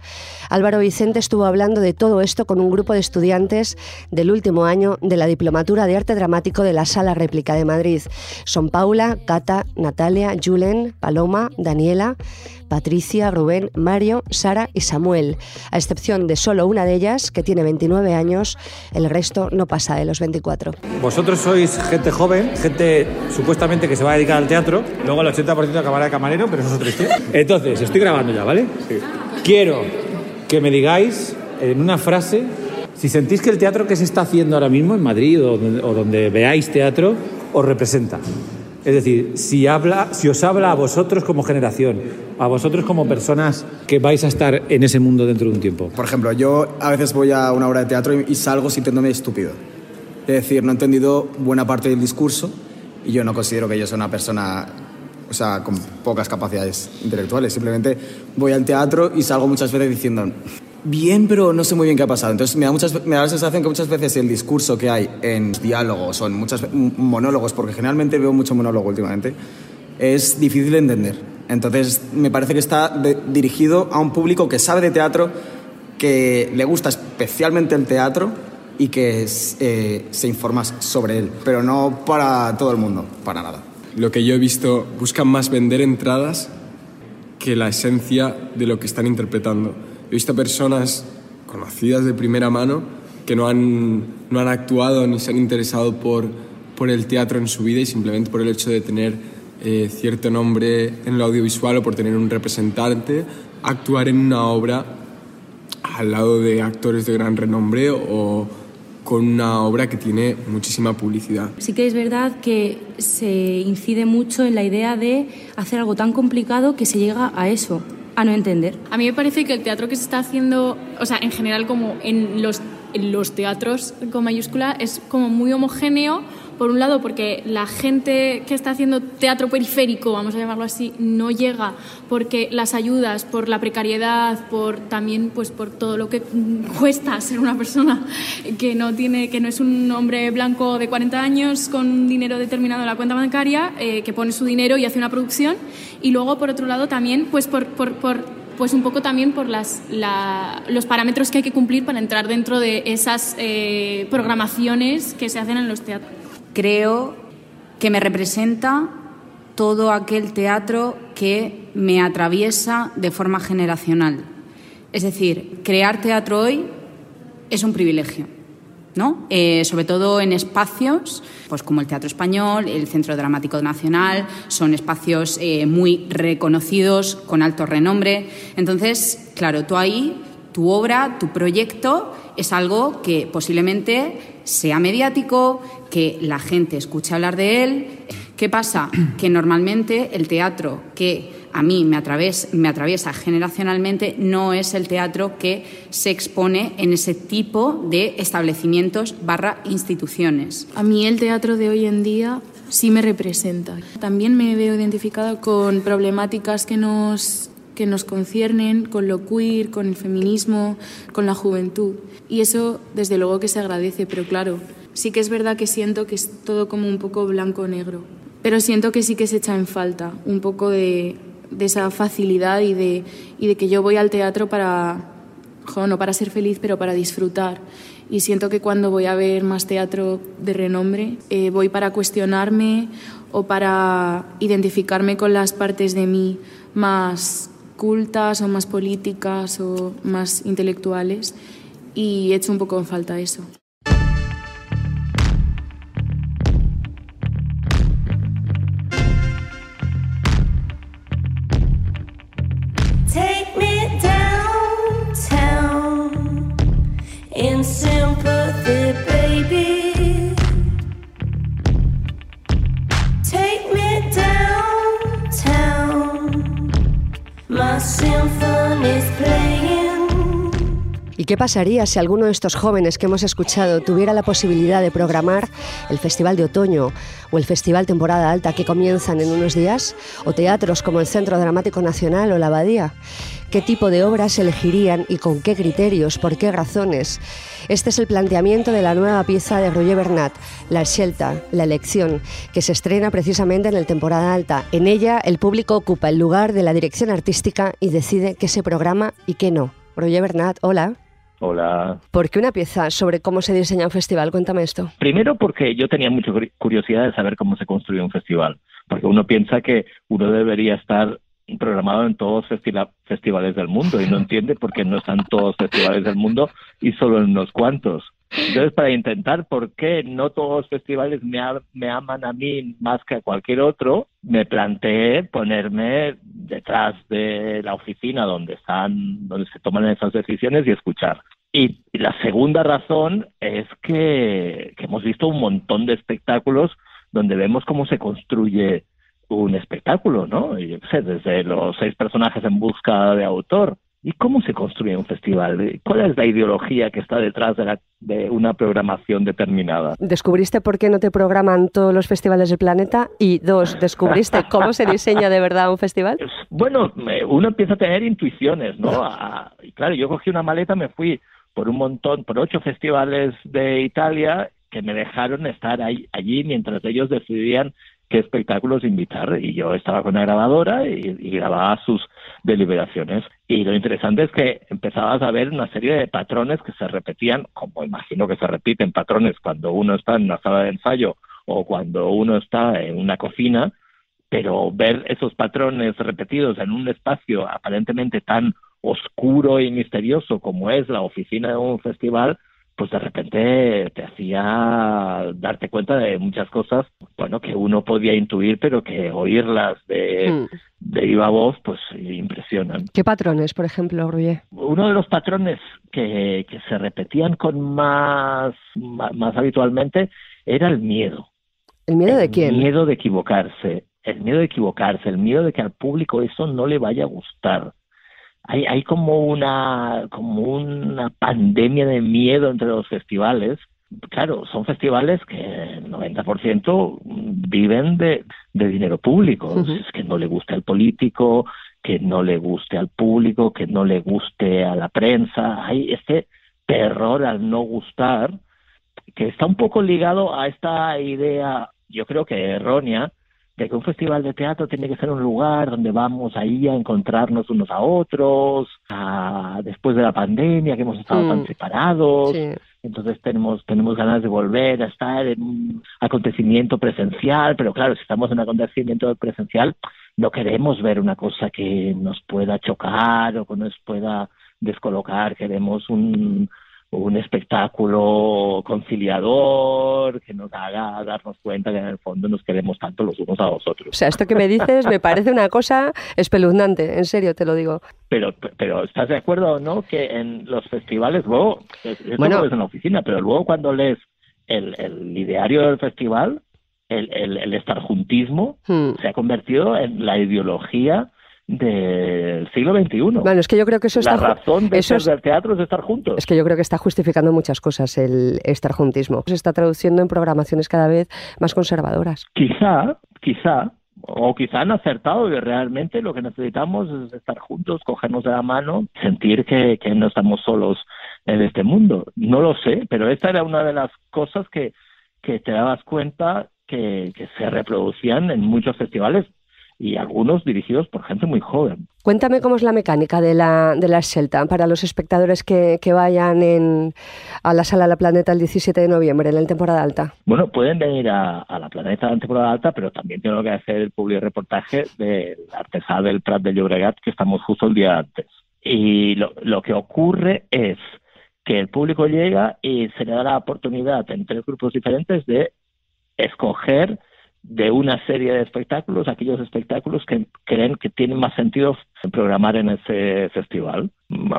Álvaro Vicente estuvo hablando de todo esto con un grupo de estudiantes del último año de la Diplomatura de Arte Dramático de la Sala Réplica de Madrid. Son Paula, Cata, Natalia, Julen, Paloma, Daniela, Patricia, Rubén, Mario, Sara y Samuel. A excepción de solo una de ellas, que tiene 29 años, el resto no pasa de los 24. Vosotros sois gente joven, gente supuestamente que se va a dedicar al teatro, luego el 80% acabará de camarero, pero eso es otra historia. Entonces, estoy grabando ya, ¿vale? Sí. Quiero que me digáis en una frase si sentís que el teatro que se está haciendo ahora mismo en Madrid o donde, veáis teatro os representa. Es decir, si, habla, si os habla a vosotros como generación, a vosotros como personas que vais a estar en ese mundo dentro de un tiempo. Por ejemplo, yo a veces voy a una obra de teatro y salgo sintiéndome estúpido. Es decir, no he entendido buena parte del discurso y yo no considero que yo sea una persona o sea, con pocas capacidades intelectuales. Simplemente voy al teatro y salgo muchas veces diciendo, bien, pero no sé muy bien qué ha pasado. Entonces me da, muchas, me da la sensación que muchas veces el discurso que hay en diálogos o en muchos monólogos, porque generalmente veo mucho monólogo últimamente, es difícil de entender. Entonces me parece que está de- dirigido a un público que sabe de teatro, que le gusta especialmente el teatro y que eh, se informa sobre él, pero no para todo el mundo, para nada. Lo que yo he visto, buscan más vender entradas que la esencia de lo que están interpretando. He visto personas conocidas de primera mano que no han, no han actuado ni se han interesado por, por el teatro en su vida y simplemente por el hecho de tener eh, cierto nombre en lo audiovisual o por tener un representante, actuar en una obra al lado de actores de gran renombre o con una obra que tiene muchísima publicidad. Sí que es verdad que se incide mucho en la idea de hacer algo tan complicado que se llega a eso, a no entender. A mí me parece que el teatro que se está haciendo, o sea, en general como en los, en los teatros con mayúscula, es como muy homogéneo, por un lado porque la gente que está haciendo teatro periférico, vamos a llamarlo así, no llega porque las ayudas, por la precariedad, por también pues por todo lo que <laughs> cuesta ser una persona que no tiene que no es un hombre blanco de 40 años con un dinero determinado en la cuenta bancaria, eh, que pone su dinero y hace una producción y luego por otro lado también pues por, pues un poco también por las, la- los parámetros que hay que cumplir para entrar dentro de esas eh, programaciones que se hacen en los teatros. Creo que me representa todo aquel teatro que me atraviesa de forma generacional. Es decir, crear teatro hoy es un privilegio. ¿no? Eh, sobre todo en espacios pues como el Teatro Español, el Centro Dramático Nacional, son espacios eh, muy reconocidos, con alto renombre. Entonces, claro, tú ahí, tu obra, tu proyecto es algo que posiblemente sea mediático, que la gente escuche hablar de él. ¿Qué pasa? <clears throat> Que normalmente el teatro que a mí me atraviesa, me atraviesa generacionalmente no es el teatro que se expone en ese tipo de establecimientos barra instituciones. A mí el teatro de hoy en día sí me representa. También me veo identificada con problemáticas que nos, que nos conciernen, con lo queer, con el feminismo, con la juventud. Y eso desde luego que se agradece, pero claro, sí que es verdad que siento que es todo como un poco blanco-negro. Pero siento que sí que se echa en falta un poco de, de esa facilidad y de, y de que yo voy al teatro para, jo, no para ser feliz, pero para disfrutar. Y siento que cuando voy a ver más teatro de renombre, eh, voy para cuestionarme o para identificarme con las partes de mí más cultas o más políticas o más intelectuales. Y echo un poco en falta eso. Qué pasaría si alguno de estos jóvenes que hemos escuchado tuviera la posibilidad de programar el Festival de Otoño o el Festival Temporada Alta que comienzan en unos días? ¿O teatros como el Centro Dramático Nacional o la Abadía? ¿Qué tipo de obras elegirían y con qué criterios? ¿Por qué razones? Este es el planteamiento de la nueva pieza de Roger Bernat, La Scelta, La Elección, que se estrena precisamente en el Temporada Alta. En ella el público ocupa el lugar de la dirección artística y decide qué se programa y qué no. Roger Bernat, hola. Hola. ¿Por qué una pieza sobre cómo se diseña un festival? Cuéntame esto. Primero porque yo tenía mucha curi- curiosidad de saber cómo se construye un festival, porque uno piensa que uno debería estar programado en todos los festivales del mundo y no entiende por qué no están todos los festivales del mundo y solo en unos cuantos. Entonces, para intentar por qué no todos los festivales me, me aman a mí más que a cualquier otro, me planteé ponerme detrás de la oficina donde están, donde se toman esas decisiones y escuchar. Y, la segunda razón es que, que hemos visto un montón de espectáculos donde vemos cómo se construye un espectáculo, ¿no? Yo sé, desde los seis personajes en busca de autor ¿Y cómo se construye un festival? ¿Cuál es la ideología que está detrás de, la- de una programación determinada? ¿Descubriste por qué no te programan todos los festivales del planeta? Y dos, ¿descubriste <laughs> cómo se diseña de verdad un festival? Bueno, me- uno empieza a tener intuiciones, ¿no? <laughs> A- y claro, yo cogí una maleta, me fui por un montón, por ocho festivales de Italia que me dejaron estar ahí- allí mientras ellos decidían qué espectáculos invitar. Y yo estaba con la grabadora y, y grababa sus deliberaciones. Y lo interesante es que empezabas a ver una serie de patrones que se repetían, como imagino que se repiten patrones cuando uno está en una sala de ensayo o cuando uno está en una cocina, pero ver esos patrones repetidos en un espacio aparentemente tan oscuro y misterioso como es la oficina de un festival, pues de repente te hacía darte cuenta de muchas cosas, bueno, que uno podía intuir, pero que oírlas de, Hmm. de viva voz, pues impresionan. ¿Qué patrones, por ejemplo, Ruye? Uno de los patrones que, que se repetían con más, más habitualmente era el miedo. ¿El miedo de El quién? miedo de equivocarse, el miedo de equivocarse, el miedo de que al público eso no le vaya a gustar. Hay, hay como una como una pandemia de miedo entre los festivales. Claro, son festivales que el 90% viven de, de dinero público. Es que no le guste al político, que no le guste al público, que no le guste a la prensa. Hay este terror al no gustar que está un poco ligado a esta idea, yo creo que errónea, de que un festival de teatro tiene que ser un lugar donde vamos ahí a encontrarnos unos a otros, a- después de la pandemia que hemos estado Mm. tan separados, Sí. entonces tenemos tenemos ganas de volver a estar en un acontecimiento presencial, pero claro, si estamos en un acontecimiento presencial, no queremos ver una cosa que nos pueda chocar o que nos pueda descolocar, queremos un un espectáculo conciliador que nos haga darnos cuenta que en el fondo nos queremos tanto los unos a los otros. O sea, esto que me dices me parece una cosa espeluznante, en serio te lo digo. Pero, pero ¿estás de acuerdo o no que en los festivales, luego, es- Bueno. ves en la oficina, pero luego cuando lees el, el ideario del festival, el, el, el estar juntismo Hmm. se ha convertido en la ideología del siglo XXI. Bueno, es que yo creo que eso la está ju- razón de eso ser es- del teatro es estar juntos. Es que yo creo que está justificando muchas cosas el estar juntismo. Se está traduciendo en programaciones cada vez más conservadoras. Quizá, quizá, o quizá han acertado y realmente lo que necesitamos es estar juntos, cogernos de la mano, sentir que, que no estamos solos en este mundo. No lo sé, pero esta era una de las cosas que, que te dabas cuenta que, que se reproducían en muchos festivales y algunos dirigidos por gente muy joven. Cuéntame cómo es la mecánica de la, de la Shelta para los espectadores que, que vayan en, a la Sala La Planeta el 17 de noviembre, en la temporada alta. Bueno, pueden venir a, a la Planeta en temporada alta, pero también tengo que hacer el public reportaje del Artesà del Prat de Llobregat, que estamos justo el día antes. Y lo, lo que ocurre es que el público llega y se le da la oportunidad en tres grupos diferentes de escoger de una serie de espectáculos aquellos espectáculos que creen que tienen más sentido programar en ese festival.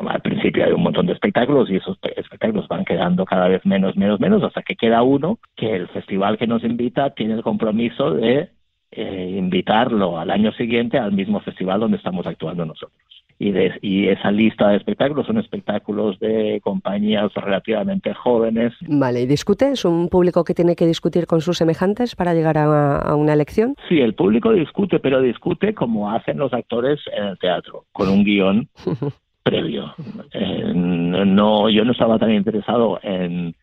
Al principio hay un montón de espectáculos y esos pe- espectáculos van quedando cada vez menos, menos, menos, hasta que queda uno que el festival que nos invita tiene el compromiso de eh, invitarlo al año siguiente al mismo festival donde estamos actuando nosotros. Y, de- y esa lista de espectáculos son espectáculos de compañías relativamente jóvenes, Vale, ¿y discute? ¿Es un público que tiene que discutir con sus semejantes para llegar a, a una elección? Sí, el público discute, pero discute como hacen los actores en el teatro, con un guion <laughs> previo. Eh, no, yo no estaba tan interesado en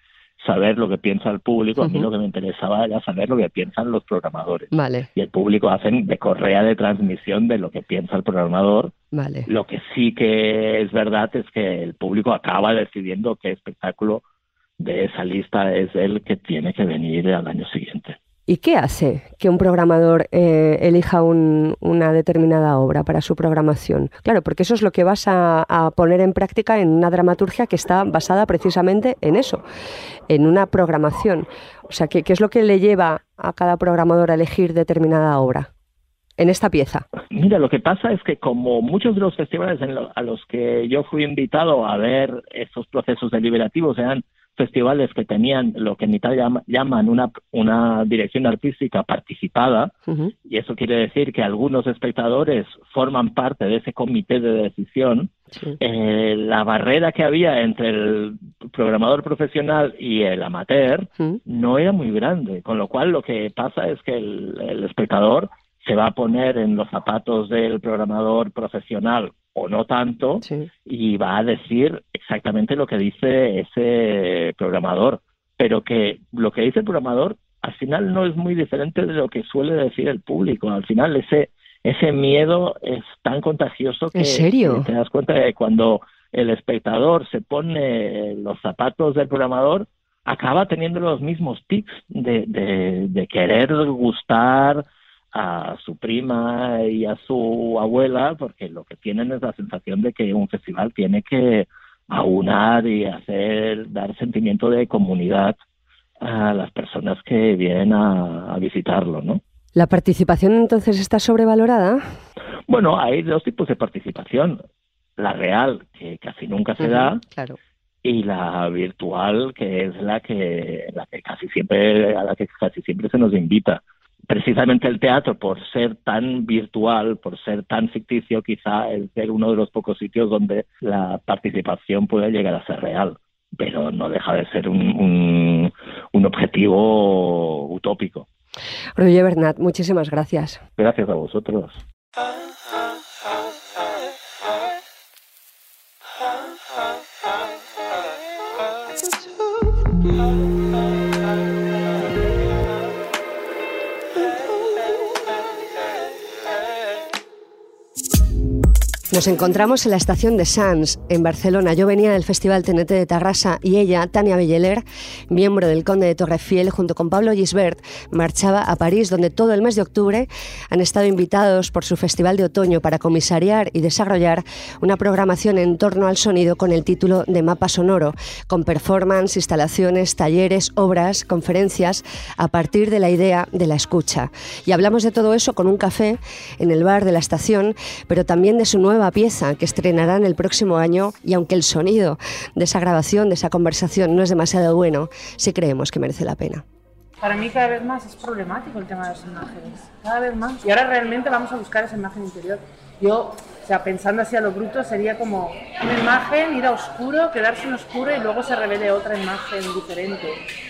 saber lo que piensa el público, a mí lo que me interesaba era saber lo que piensan los programadores. Vale, Y el público hacen de correa de transmisión de lo que piensa el programador. Vale. Lo que sí que es verdad es que el público acaba decidiendo qué espectáculo de esa lista es el que tiene que venir al año siguiente. ¿Y qué hace que un programador eh, elija un- una determinada obra para su programación? Claro, porque eso es lo que vas a, a poner en práctica en una dramaturgia que está basada precisamente en eso, en una programación. O sea, ¿qué, qué es lo que le lleva a cada programador a elegir determinada obra en esta pieza? Mira, lo que pasa es que como muchos de los festivales en lo- a los que yo fui invitado a ver estos procesos deliberativos eran festivales que tenían lo que en Italia llama- llaman una, una dirección artística participada, y eso quiere decir que algunos espectadores forman parte de ese comité de decisión, eh, la barrera que había entre el programador profesional y el amateur no era muy grande, con lo cual lo que pasa es que el, el espectador se va a poner en los zapatos del programador profesional o no tanto y va a decir exactamente lo que dice ese programador, pero que lo que dice el programador al final no es muy diferente de lo que suele decir el público. Al final ese ese miedo es tan contagioso que, ¿En serio? te das cuenta de que cuando el espectador se pone los zapatos del programador acaba teniendo los mismos tics de, de, de querer gustar a su prima y a su abuela porque lo que tienen es la sensación de que un festival tiene que aunar y hacer dar sentimiento de comunidad a las personas que vienen a, a visitarlo, ¿no? ¿La participación entonces está sobrevalorada? Bueno, hay dos tipos de participación. La real, que casi nunca se da, Claro. y la virtual, que es la que, la que casi siempre, a la que casi siempre se nos invita. Precisamente el teatro, por ser tan virtual, por ser tan ficticio, quizá es ser uno de los pocos sitios donde la participación puede llegar a ser real, pero no deja de ser un, un, un objetivo utópico. Roger Bernat, muchísimas gracias. Gracias a vosotros. Nos encontramos en la estación de Sants, en Barcelona. Yo venía del Festival TNT de Tarrasa y ella, Tania Belleler, miembro del Conde de Torrefiel, junto con Pablo Gisbert, marchaba a París, donde todo el mes de octubre han estado invitados por su Festival de Otoño para comisariar y desarrollar una programación en torno al sonido con el título de Mapa Sonoro, con performance, instalaciones, talleres, obras, conferencias, a partir de la idea de la escucha. Y hablamos de todo eso con un café en el bar de la estación, pero también de su nueva pieza que estrenarán el próximo año y aunque el sonido de esa grabación, de esa conversación no es demasiado bueno, sí creemos que merece la pena. Para mí cada vez más es problemático el tema de las imágenes, cada vez más. Y ahora realmente vamos a buscar esa imagen interior. Yo, o sea, pensando así a lo bruto, sería como una imagen, ir a oscuro, quedarse en oscuro y luego se revele otra imagen diferente.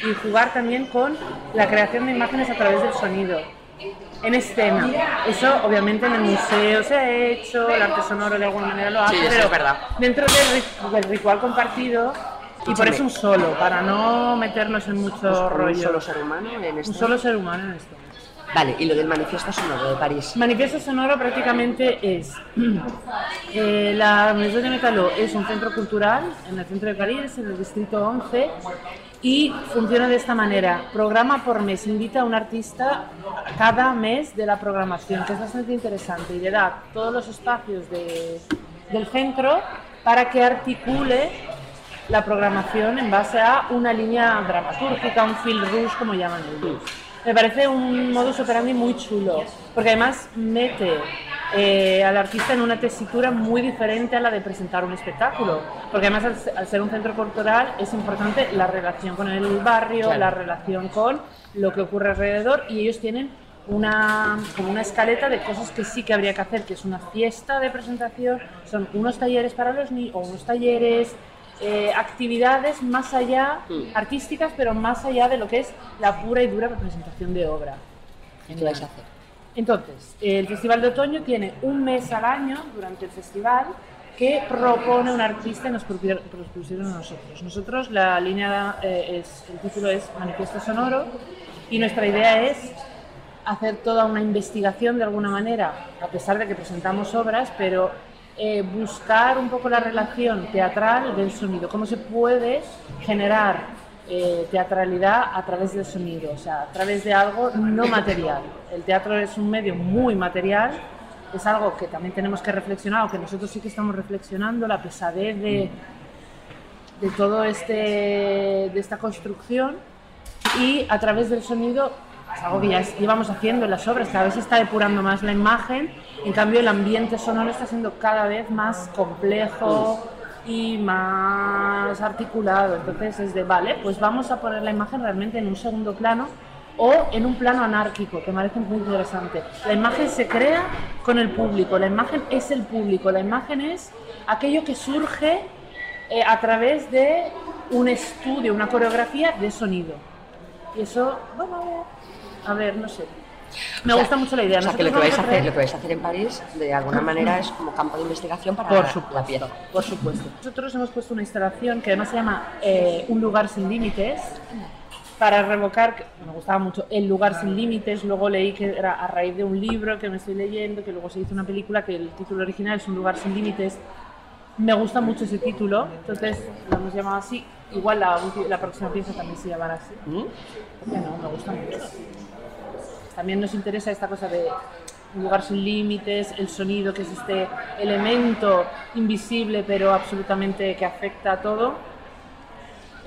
Y jugar también con la creación de imágenes a través del sonido. En escena. Eso obviamente en el museo se ha hecho, el arte sonoro de alguna manera lo hace, Sí, eso pero es verdad. dentro del, del ritual compartido y por eso un solo, para no meternos en mucho Pues con un rollo. solo ser humano en Un escena. solo ser humano en esto. Vale, y lo del manifiesto sonoro de París. Manifiesto sonoro prácticamente es <clears throat> eh, la Universidad de Metaló es un centro cultural en el centro de París, en el distrito 11 y funciona de esta manera. Programa por mes, invita a un artista cada mes de la programación, que es bastante interesante y le da todos los espacios de- del centro para que articule la programación en base a una línea dramatúrgica, un fil rouge, como llaman ellos. Me parece un modus operandi muy chulo, porque además mete eh, al artista en una tesitura muy diferente a la de presentar un espectáculo, porque además al, al ser un centro cultural es importante la relación con el barrio, Claro. la relación con lo que ocurre alrededor, y ellos tienen una, como una escaleta de cosas que sí que habría que hacer, que es una fiesta de presentación, son unos talleres para los niños, o unos talleres, eh, actividades más allá, artísticas, pero más allá de lo que es la pura y dura representación de obra. ¿Qué vais a hacer? Entonces, el Festival de Otoño tiene un mes al año durante el festival que propone un artista y nos propusieron a nosotros. Nosotros, la línea, eh, es, el título es Manifiesto Sonoro y nuestra idea es hacer toda una investigación de alguna manera, a pesar de que presentamos obras, pero eh, buscar un poco la relación teatral del sonido, cómo se puede generar eh, teatralidad a través del sonido, o sea, a través de algo no material. El teatro es un medio muy material, es algo que también tenemos que reflexionar, o que nosotros sí que estamos reflexionando, la pesadez de, de todo este, de esta construcción y a través del sonido es algo que ya llevamos haciendo en las obras, cada vez se está depurando más la imagen, en cambio el ambiente sonoro está siendo cada vez más complejo, y más articulado. Entonces es de, vale, pues vamos a poner la imagen realmente en un segundo plano o en un plano anárquico, que me parece muy interesante. La imagen se crea con el público, la imagen es el público, la imagen es aquello que surge eh, a través de un estudio, una coreografía de sonido. Y eso, bueno, a ver, no sé. Me O sea, gusta mucho la idea. O sea, que lo que, vais a hacer, lo que vais a hacer en París, de alguna manera, es como campo de investigación para Por la- supuesto, la pieza. por supuesto. Nosotros hemos puesto una instalación que además se llama eh, Un lugar sin límites para revocar, que me gustaba mucho, El lugar sin límites, luego leí que era a raíz de un libro que me estoy leyendo, que luego se hizo una película que el título original es Un lugar sin límites. Me gusta mucho ese título, entonces lo hemos llamado así. Igual la, la próxima pieza también se llamará así. ¿Por qué no? Me gusta mucho. También nos interesa esta cosa de un lugar sin límites, el sonido, que es este elemento invisible pero absolutamente que afecta a todo.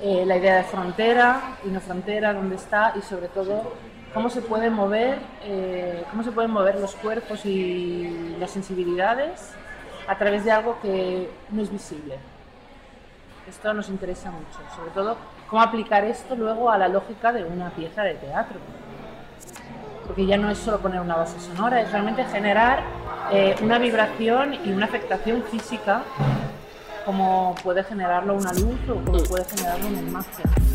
Eh, la idea de frontera y no frontera, dónde está y sobre todo cómo se pueden mover, eh, cómo se pueden mover los cuerpos y las sensibilidades a través de algo que no es visible. Esto nos interesa mucho, sobre todo cómo aplicar esto luego a la lógica de una pieza de teatro porque ya no es solo poner una base sonora, es realmente generar eh, una vibración y una afectación física como puede generarlo una luz o como puede generarlo una imagen.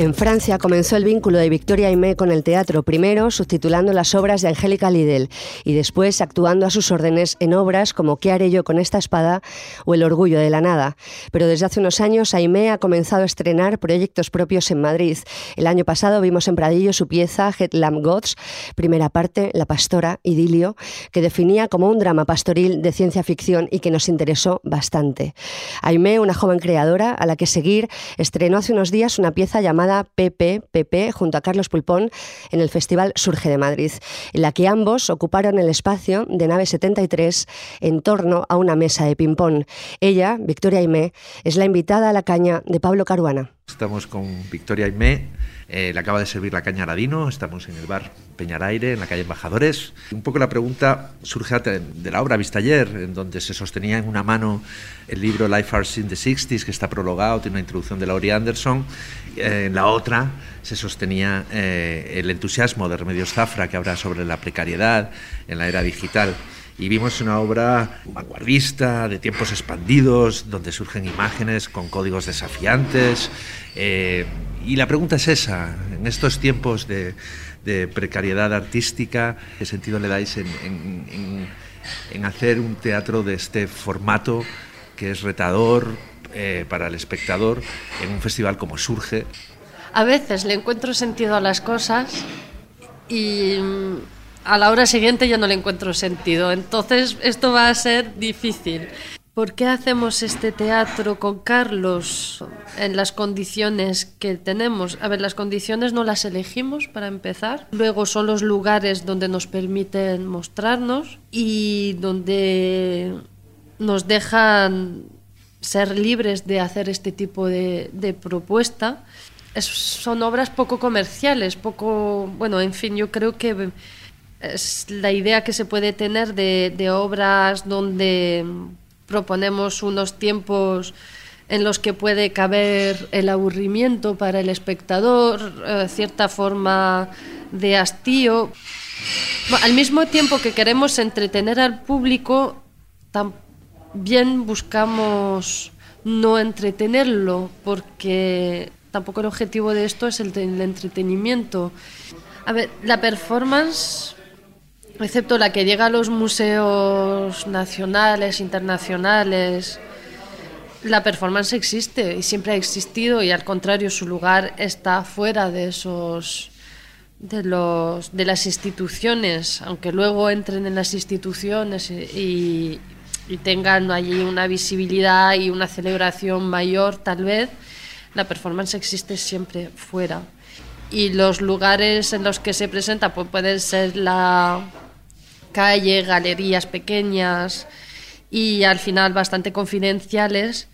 En Francia comenzó el vínculo de Victoria Aimé con el teatro, primero subtitulando las obras de Angélica Lidl y después actuando a sus órdenes en obras como ¿Qué haré yo con esta espada? o El orgullo de la nada. Pero desde hace unos años Aimé ha comenzado a estrenar proyectos propios en Madrid. El año pasado vimos en Pradillo su pieza Headlamp Gods, primera parte, La pastora, idilio, que definía como un drama pastoril de ciencia ficción y que nos interesó bastante. Aimé, una joven creadora a la que seguir, estrenó hace unos días una pieza llamada Pepe, Pepe, junto a Carlos Pulpón en el Festival Surge de Madrid, en la que ambos ocuparon el espacio de nave 73 en torno a una mesa de ping-pong. Ella, Victoria Aimé, es la invitada a la caña de Pablo Caruana. Estamos con Victoria Aimé, eh, le acaba de servir la caña Aradino, estamos en el bar Peñaraire, en la calle Embajadores. Un poco la pregunta surge de la obra Vista ayer, en donde se sostenía en una mano el libro Life Arts in the 60s, que está prologado, tiene una introducción de Laurie Anderson, eh, en la otra se sostenía eh, el entusiasmo de Remedios Zafra, que habla sobre la precariedad en la era digital y vimos una obra vanguardista, de tiempos expandidos, donde surgen imágenes con códigos desafiantes. eh, y la pregunta es esa, en estos tiempos de, precariedad artística, ¿qué sentido le dais en hacer un teatro de este formato que es retador eh, para el espectador en un festival como Surge? A veces le encuentro sentido a las cosas y mm, a la hora siguiente ya no le encuentro sentido. Entonces esto va a ser difícil. ¿Por qué hacemos este teatro con Carlos en las condiciones que tenemos? A ver, las condiciones no las elegimos para empezar. Luego son los lugares donde nos permiten mostrarnos y donde nos dejan ser libres de hacer este tipo de, de propuesta. Es- son obras poco comerciales, poco, bueno, en fin, yo creo que es la idea que se puede tener de obras donde proponemos unos tiempos en los que puede caber el aburrimiento para el espectador, eh, cierta forma de hastío. Al mismo tiempo que queremos entretener al público, también buscamos no entretenerlo, porque tampoco el objetivo de esto es el, el entretenimiento. A ver, la performance, excepto la que llega a los museos nacionales, internacionales, la performance existe y siempre ha existido y al contrario su lugar está fuera de esos de los de las instituciones. Aunque luego entren en las instituciones y, tengan allí una visibilidad y una celebración mayor tal vez la performance existe siempre fuera. Y los lugares en los que se presenta pues pueden ser la calle galerías pequeñas y al final bastante confidenciales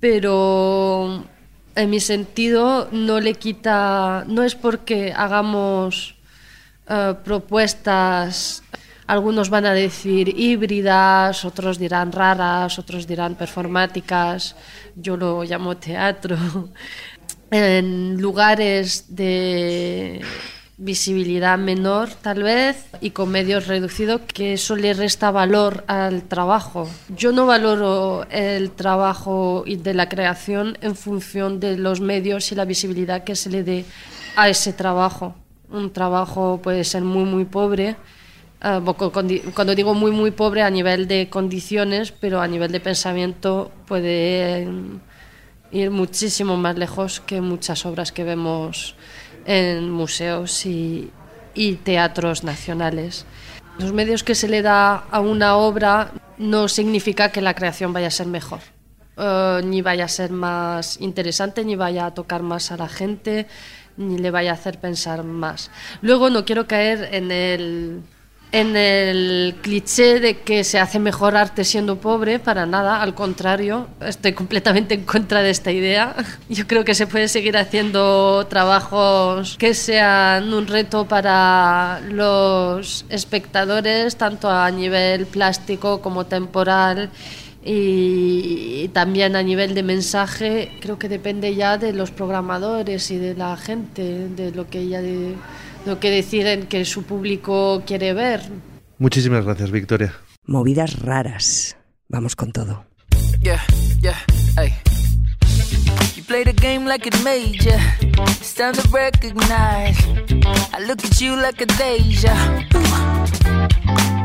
pero en mi sentido no le quita, no es porque hagamos eh, propuestas, algunos van a decir híbridas, otros dirán raras, otros dirán performáticas, yo lo llamo teatro, <laughs> en lugares de visibilidad menor tal vez y con medios reducidos que eso le resta valor al trabajo. Yo no valoro el trabajo de la creación en función de los medios y la visibilidad que se le dé a ese trabajo. Un trabajo puede ser muy muy pobre, eh, cuando digo muy muy pobre a nivel de condiciones, pero a nivel de pensamiento puede ir muchísimo más lejos que muchas obras que vemos en museos y, teatros nacionales. Los medios que se le da a una obra no significa que la creación vaya a ser mejor, eh, ni vaya a ser más interesante, ni vaya a tocar más a la gente, ni le vaya a hacer pensar más. Luego no quiero caer en el en el cliché de que se hace mejor arte siendo pobre, para nada, al contrario, estoy completamente en contra de esta idea. <laughs> Yo creo que se puede seguir haciendo trabajos que sean un reto para los espectadores, tanto a nivel plástico como temporal. Y también a nivel de mensaje, creo que depende ya de los programadores y de la gente, de lo que ella de, lo que deciden que su público quiere ver. Muchísimas gracias, Victoria. Movidas raras. Vamos con todo. Yeah, yeah, hey. You play the game like it made ya. It's time to recognize. I look at you like a deja. Yeah.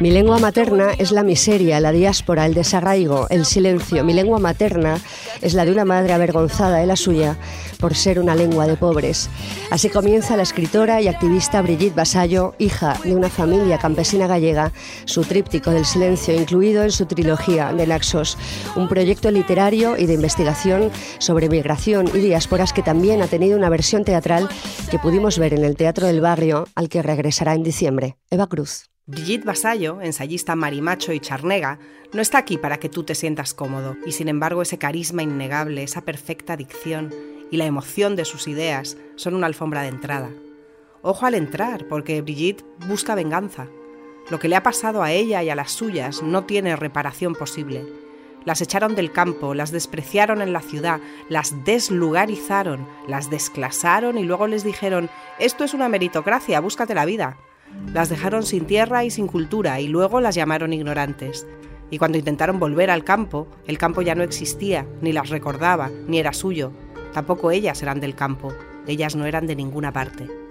Mi lengua materna es la miseria, la diáspora, el desarraigo, el silencio. Mi lengua materna es la de una madre avergonzada de la suya por ser una lengua de pobres. Así comienza la escritora y activista Brigitte Basallo, hija de una familia campesina gallega, su tríptico del silencio, incluido en su trilogía de Naxos, un proyecto literario y de investigación sobre migración y diásporas que también ha tenido una versión teatral que pudimos ver en el Teatro del Barrio, al que regresará en diciembre. Eva Cruz. Brigitte Basallo, ensayista marimacho y charnega, no está aquí para que tú te sientas cómodo, y sin embargo ese carisma innegable, esa perfecta dicción y la emoción de sus ideas son una alfombra de entrada. Ojo al entrar, porque Brigitte busca venganza. Lo que le ha pasado a ella y a las suyas no tiene reparación posible. Las echaron del campo, las despreciaron en la ciudad, las deslugarizaron, las desclasaron y luego les dijeron, esto es una meritocracia, búscate la vida. Las dejaron sin tierra y sin cultura y luego las llamaron ignorantes. Y cuando intentaron volver al campo, el campo ya no existía, ni las recordaba, ni era suyo. Tampoco ellas eran del campo, ellas no eran de ninguna parte.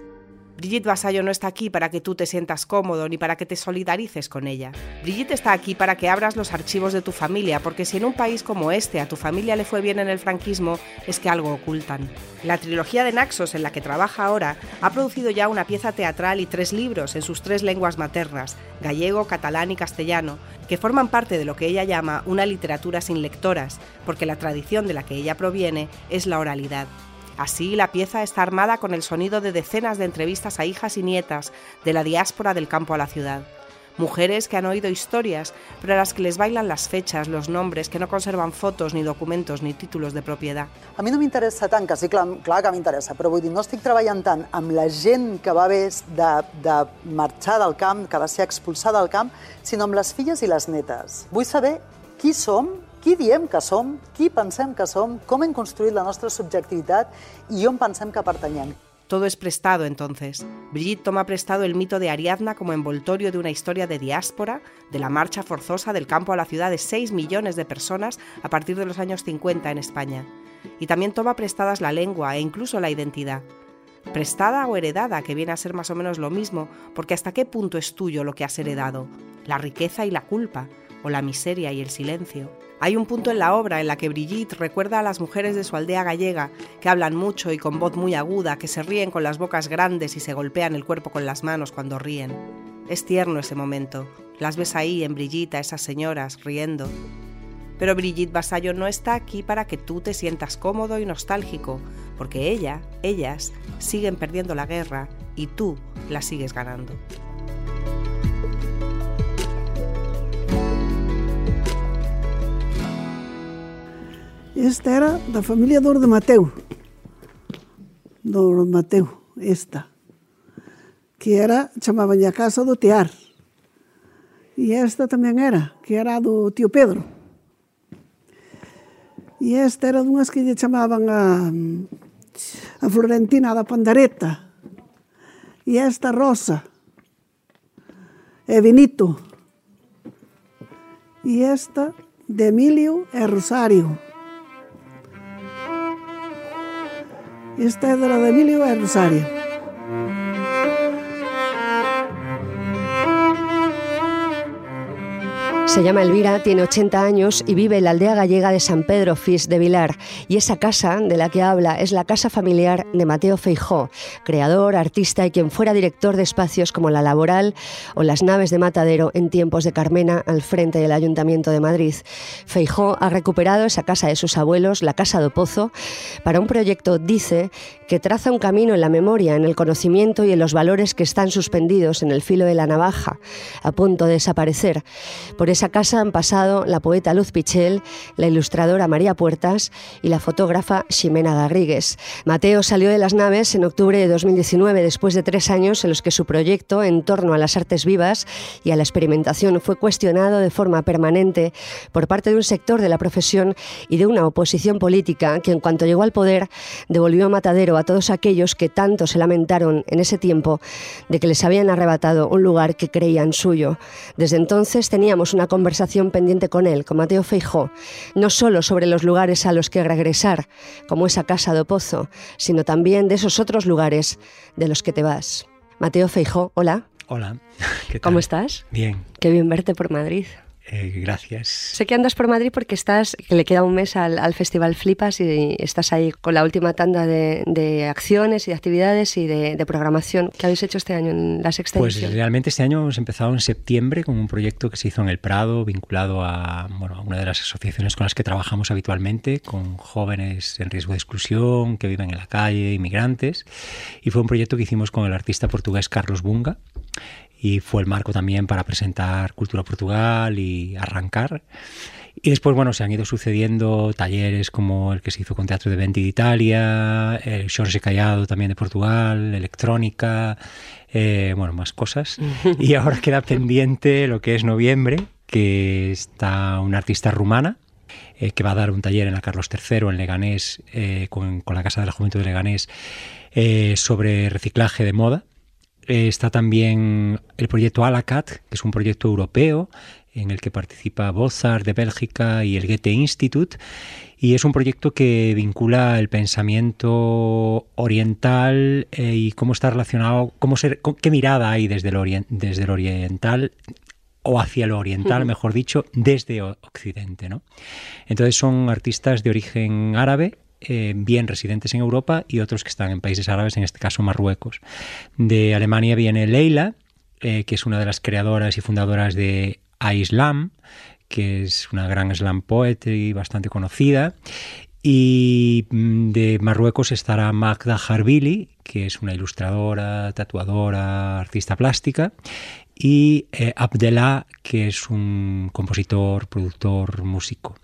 Brigitte Basallo no está aquí para que tú te sientas cómodo ni para que te solidarices con ella. Brigitte está aquí para que abras los archivos de tu familia, porque si en un país como este a tu familia le fue bien en el franquismo, es que algo ocultan. La trilogía de Naxos en la que trabaja ahora ha producido ya una pieza teatral y tres libros en sus tres lenguas maternas, gallego, catalán y castellano, que forman parte de lo que ella llama una literatura sin lectoras, porque la tradición de la que ella proviene es la oralidad. Así, la pieza está armada con el sonido de decenas de entrevistas a hijas y nietas de la diáspora del campo a la ciudad. Mujeres que han oído historias, pero a las que les bailan las fechas, los nombres, que no conservan fotos, ni documentos, ni títulos de propiedad. A mi no m'interessa tant, que sí, clar, clar que m'interessa, però vull dir, no estic treballant tant amb la gent que va haver de, de marxar del camp, que va ser expulsada del camp, sinó amb les filles i les netes. Vull saber qui som, qui diem que som, qui pensem que som, com la nostra subjectivitat i on pensem que pertanyem. Todo es prestado entonces. Brigitte toma prestado el mito de Ariadna como envoltorio de una historia de diáspora, de la marcha forzosa del campo a la ciudad de 6 millones de personas a partir de los años 50 en España. Y también toma prestadas la lengua e incluso la identidad. Prestada o heredada, que viene a ser más o menos lo mismo, porque hasta qué punto es tuyo lo que has heredado, la riqueza y la culpa, o la miseria y el silencio. Hay un punto en la obra en la que Brigitte recuerda a las mujeres de su aldea gallega, que hablan mucho y con voz muy aguda, que se ríen con las bocas grandes y se golpean el cuerpo con las manos cuando ríen. Es tierno ese momento. Las ves ahí en Brigitte a esas señoras riendo. Pero Brigitte Basallo no está aquí para que tú te sientas cómodo y nostálgico, porque ella, ellas, siguen perdiendo la guerra y tú la sigues ganando. Esta era da familia do de Mateu. Do Mateu, esta. Que era, chamaban a casa do Tear. E esta tamén era, que era do tío Pedro. E esta era dunhas que lle chamaban a, a Florentina da Pandareta. E esta Rosa. E Benito. E esta de Emilio e Rosario. Esta é da de Emilio Rosario. Se llama Elvira, tiene 80 años y vive en la aldea gallega de San Pedro Fis de Vilar. Y esa casa de la que habla es la casa familiar de Mateo Feijó, creador, artista y quien fuera director de espacios como La Laboral o Las Naves de Matadero en tiempos de Carmena al frente del Ayuntamiento de Madrid. Feijó ha recuperado esa casa de sus abuelos, la Casa do Pozo, para un proyecto, dice, que traza un camino en la memoria, en el conocimiento y en los valores que están suspendidos en el filo de la navaja, a punto de desaparecer. Por esa casa han pasado la poeta Luz Pichel, la ilustradora María Puertas y la fotógrafa Ximena Garrigues. Mateo salió de las naves en octubre de 2019, después de tres años en los que su proyecto en torno a las artes vivas y a la experimentación fue cuestionado de forma permanente por parte de un sector de la profesión y de una oposición política que en cuanto llegó al poder devolvió a Matadero a todos aquellos que tanto se lamentaron en ese tiempo de que les habían arrebatado un lugar que creían suyo. Desde entonces teníamos una conversación pendiente con él, con Mateo Feijó, no solo sobre los lugares a los que regresar, como esa casa do Pozo, sino también de esos otros lugares de los que te vas. Mateo Feijó, hola. Hola, <laughs> ¿qué tal? ¿Cómo estás? Bien, Qué bien verte por Madrid. Eh, gracias. Sé que andas por Madrid porque estás, que le queda un mes al, al Festival Flipas y estás ahí con la última tanda de, de acciones y de actividades y de, de programación que habéis hecho este año en la sexta Pues edición. realmente este año hemos empezado en septiembre con un proyecto que se hizo en el Prado, vinculado a, bueno, a una de las asociaciones con las que trabajamos habitualmente, con jóvenes en riesgo de exclusión, que viven en la calle, inmigrantes. Y fue un proyecto que hicimos con el artista portugués Carlos Bunga. Y fue el marco también para presentar Cultura Portugal y arrancar. Y después, bueno, se han ido sucediendo talleres como el que se hizo con Teatro de Venti de Italia, el Jorge Callado también de Portugal, electrónica, eh, bueno, más cosas. <laughs> Y ahora queda pendiente lo que es noviembre, que está una artista rumana eh, que va a dar un taller en la Carlos III en Leganés, eh, con, con la Casa de la Juventud de Leganés, sobre reciclaje de moda. Eh, está también el proyecto Alacat, que es un proyecto europeo en el que participa Bozar de Bélgica y el Goethe Institute. Y es un proyecto que vincula el pensamiento oriental eh, y cómo está relacionado, cómo ser, con- qué mirada hay desde el, desde el oriental o hacia lo oriental, mejor dicho, desde Occidente. ¿no? Entonces son artistas de origen árabe, eh, bien residentes en Europa y otros que están en países árabes, en este caso Marruecos. De Alemania viene Leila, eh, que es una de las creadoras y fundadoras de Islam, que es una gran slam poetry bastante conocida. Y mm, de Marruecos estará Magda Harbili, que es una ilustradora, tatuadora, artista plástica. Y eh, que es un compositor, productor, músico.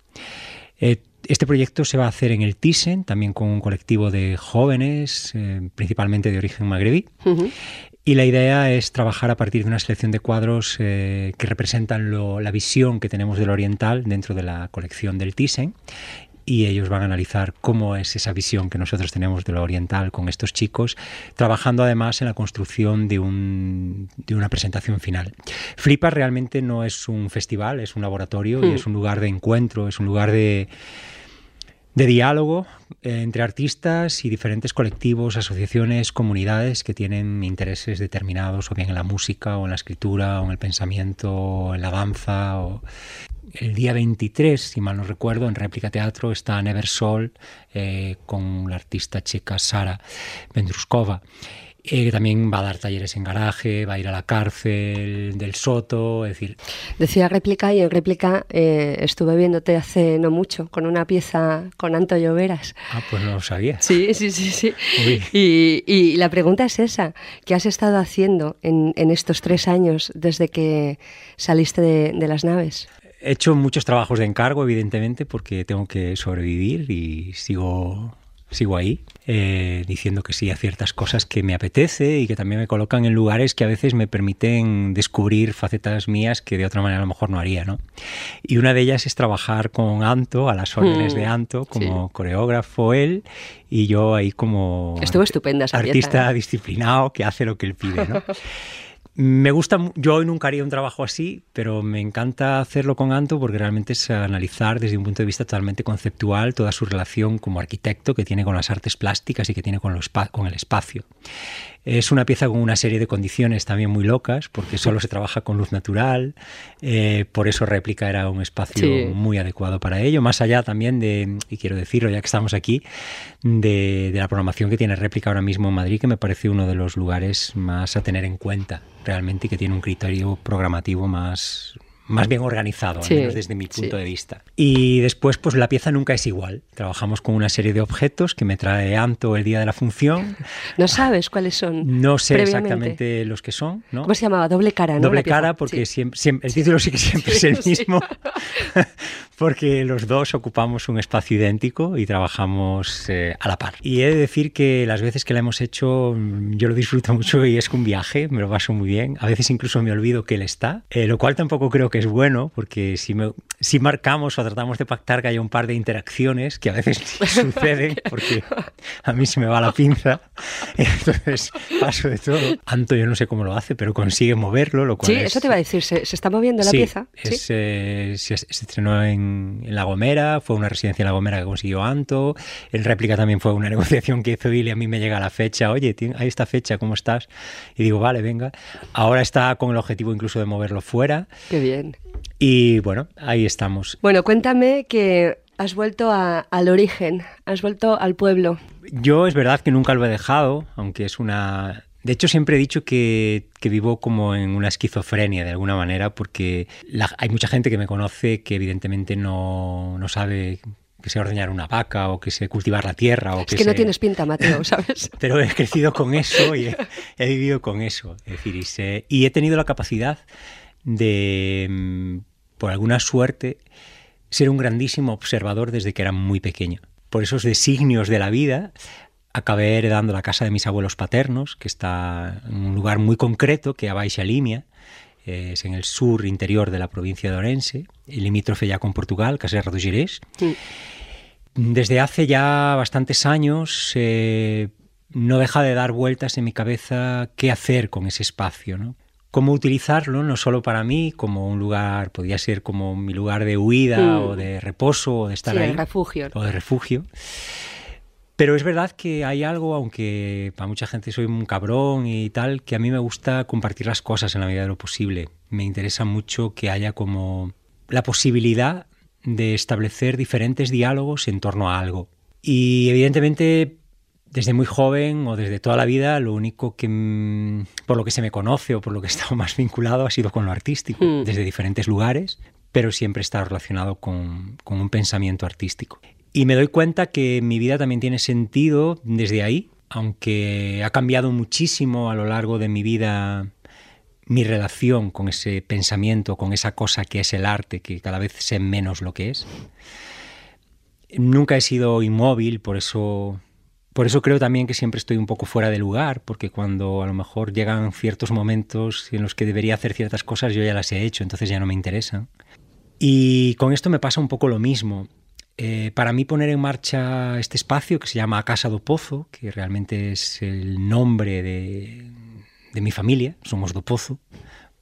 Eh, este proyecto se va a hacer en el Thyssen, también con un colectivo de jóvenes, eh, principalmente de origen magrebí. Y la idea es trabajar a partir de una selección de cuadros eh, que representan lo- la visión que tenemos del oriental dentro de la colección del Thyssen. Y ellos van a analizar cómo es esa visión que nosotros tenemos de lo oriental con estos chicos, trabajando además en la construcción de, un- de una presentación final. Flipa realmente no es un festival, es un laboratorio y Mm. es un lugar de encuentro, es un lugar de, de diálogo eh, entre artistas y diferentes colectivos, asociaciones, comunidades que tienen intereses determinados, o bien en la música, o en la escritura, o en el pensamiento, o en la danza. O... El día 23, si mal no recuerdo, en Réplica Teatro está Neversol eh, con la artista checa Sara Vendruskova. Eh, también va a dar talleres en garaje, va a ir a la cárcel del Soto, es decir, Decía réplica y en réplica eh, estuve viéndote hace no mucho con una pieza con Anto Lloveras. ah, pues no lo sabía. Sí, sí, sí, sí. Y, y la pregunta es esa, ¿qué has estado haciendo en, en estos tres años desde que saliste de, de las naves? He hecho muchos trabajos de encargo, evidentemente, porque tengo que sobrevivir y sigo sigo ahí, eh, diciendo que sí a ciertas cosas que me apetece y que también me colocan en lugares que a veces me permiten descubrir facetas mías que de otra manera a lo mejor no haría, ¿no? Y una de ellas es trabajar con Anto, a las órdenes Mm, de Anto, como coreógrafo él, y yo ahí como Estuvo estupenda esa pieza, artista ¿eh? disciplinado que hace lo que él pide, ¿no? <laughs> Me gusta, yo hoy nunca haría un trabajo así, pero me encanta hacerlo con Anto porque realmente es analizar desde un punto de vista totalmente conceptual toda su relación como arquitecto que tiene con las artes plásticas y que tiene con, con el espacio. Es una pieza con una serie de condiciones también muy locas, porque solo se trabaja con luz natural, eh, por eso réplica era un espacio Sí. muy adecuado para ello, más allá también de, y quiero decirlo ya que estamos aquí, de, de la programación que tiene réplica ahora mismo en Madrid, que me parece uno de los lugares más a tener en cuenta realmente y que tiene un criterio programativo más, más bien organizado, Sí, al menos desde mi punto sí. de vista. Y después, pues la pieza nunca es igual. Trabajamos con una serie de objetos que me trae Anto el día de la función. <laughs> ¿No sabes cuáles son? No sé exactamente los que son, ¿no? ¿Cómo se llamaba? Doble cara, ¿no? Doble cara, porque Sí. siempre, siempre- el título sí que siempre es el mismo, <laughs> <laughs> porque los dos ocupamos un espacio idéntico y trabajamos eh, a la par. Y he de decir que las veces que la hemos hecho, mm, yo lo disfruto mucho y es un viaje, me lo paso muy bien. A veces incluso me olvido que él está, eh, lo cual tampoco creo que es bueno, porque si, me- si marcamos o tratamos de pactar que haya un par de interacciones que a veces <laughs> <laughs> suceden, porque a mí se me va la pinza, <laughs> entonces paso de todo. Anto yo no sé cómo lo hace, pero consigue moverlo, lo cual Sí, es- eso te iba a decir. ¿Se, se está moviendo la Sí, pieza? es, eh, se, se estrenó en, en La Gomera, fue una residencia en La Gomera que consiguió Anto. En réplica también fue una negociación que hizo y a mí me llega la fecha. Oye, hay esta fecha, ¿cómo estás? Y digo, vale, venga. Ahora está con el objetivo incluso de moverlo fuera. Qué bien. Y bueno, ahí estamos. Bueno, cuéntame que has vuelto a- al origen, has vuelto al pueblo. Yo es verdad que nunca lo he dejado, aunque es una... De hecho, siempre he dicho que, que vivo como en una esquizofrenia de alguna manera, porque la- hay mucha gente que me conoce que evidentemente no, no sabe que sé ordeñar una vaca o que sé cultivar la tierra. O Es que no sé- tienes pinta, Mateo, <laughs> ¿sabes? pero he crecido con eso y he, he vivido con eso. Es decir, y, sé- y he tenido la capacidad de, mm, por alguna suerte, ser un grandísimo observador desde que era muy pequeño. Por esos designios de la vida, acabé heredando la casa de mis abuelos paternos, que está en un lugar muy concreto, que es a Baixa Limia, eh, es en el sur interior de la provincia de Orense, limítrofe ya con Portugal, Caserra do Girés. Desde hace ya bastantes años eh, no deja de dar vueltas en mi cabeza qué hacer con ese espacio, ¿no? Cómo utilizarlo, no solo para mí, como un lugar, podría ser como mi lugar de huida Mm. o de reposo o de estar Sí, ahí. refugio. O de refugio. Pero es verdad que hay algo, aunque para mucha gente soy un cabrón y tal, que a mí me gusta compartir las cosas en la medida de lo posible. Me interesa mucho que haya como la posibilidad de establecer diferentes diálogos en torno a algo. Y evidentemente, desde muy joven o desde toda la vida, lo único que mm, por lo que se me conoce o por lo que he estado <laughs> más vinculado ha sido con lo artístico, Mm. desde diferentes lugares, pero siempre he estado relacionado con, con un pensamiento artístico. Y me doy cuenta que mi vida también tiene sentido desde ahí, aunque ha cambiado muchísimo a lo largo de mi vida mi relación con ese pensamiento, con esa cosa que es el arte, que cada vez sé menos lo que es. Nunca he sido inmóvil, por eso, por eso creo también que siempre estoy un poco fuera de lugar, porque cuando a lo mejor llegan ciertos momentos en los que debería hacer ciertas cosas, yo ya las he hecho, entonces ya no me interesan. Y con esto me pasa un poco lo mismo. Eh, para mí poner en marcha este espacio que se llama Casa do Pozo, que realmente es el nombre de, de mi familia, somos do Pozo,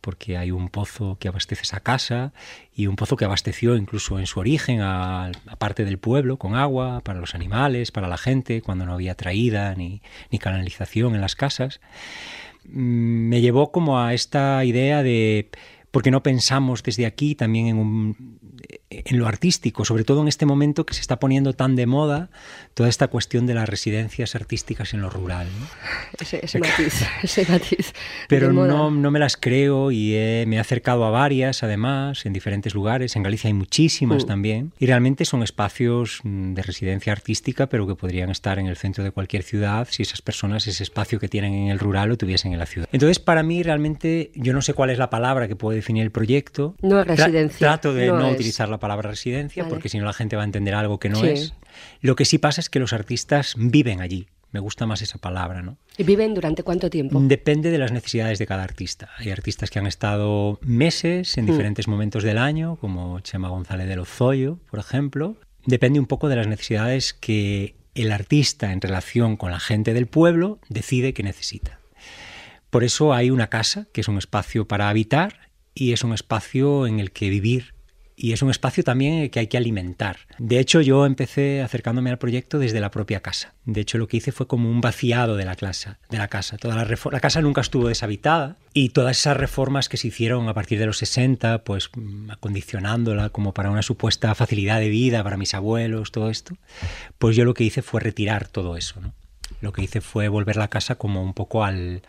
porque hay un pozo que abastece esa casa y un pozo que abasteció incluso en su origen a, parte del pueblo con agua para los animales, para la gente, cuando no había traída ni, ni canalización en las casas. Mm, Me llevó como a esta idea de por qué no pensamos desde aquí también en, un, en lo artístico, sobre todo en este momento que se está poniendo tan de moda toda esta cuestión de las residencias artísticas en lo rural. ¿no? Ese, ese matiz, <laughs> <laughs> ese matiz. Pero no, no me las creo y he- me he acercado a varias, además, en diferentes lugares. En Galicia hay muchísimas Mm. también. Y realmente son espacios mm, de residencia artística, pero que podrían estar en el centro de cualquier ciudad si esas personas ese espacio que tienen en el rural lo tuviesen en la ciudad. Entonces, para mí, realmente, yo no sé cuál es la palabra que puede definir el proyecto. No es Tra- residencia, trato de no no, utilizar la la palabra residencia, Vale. porque si no la gente va a entender algo que no Sí. es. Lo que sí pasa es que los artistas viven allí. Me gusta más esa palabra, ¿no? ¿Y viven durante cuánto tiempo? Depende de las necesidades de cada artista. Hay artistas que han estado meses en Mm. diferentes momentos del año, como Chema González de Lozoyo, por ejemplo. Depende un poco de las necesidades que el artista en relación con la gente del pueblo decide que necesita. Por eso hay una casa, que es un espacio para habitar y es un espacio en el que vivir y es un espacio también que hay que alimentar. De hecho, yo empecé acercándome al proyecto desde la propia casa. De hecho, lo que hice fue como un vaciado de la, clase, de la casa. Toda la, la casa nunca estuvo deshabitada y todas esas reformas que se hicieron a partir de los 60, pues mm, acondicionándola como para una supuesta facilidad de vida para mis abuelos, todo esto, pues yo lo que hice fue retirar todo eso. Lo que hice fue volver la casa como un poco al,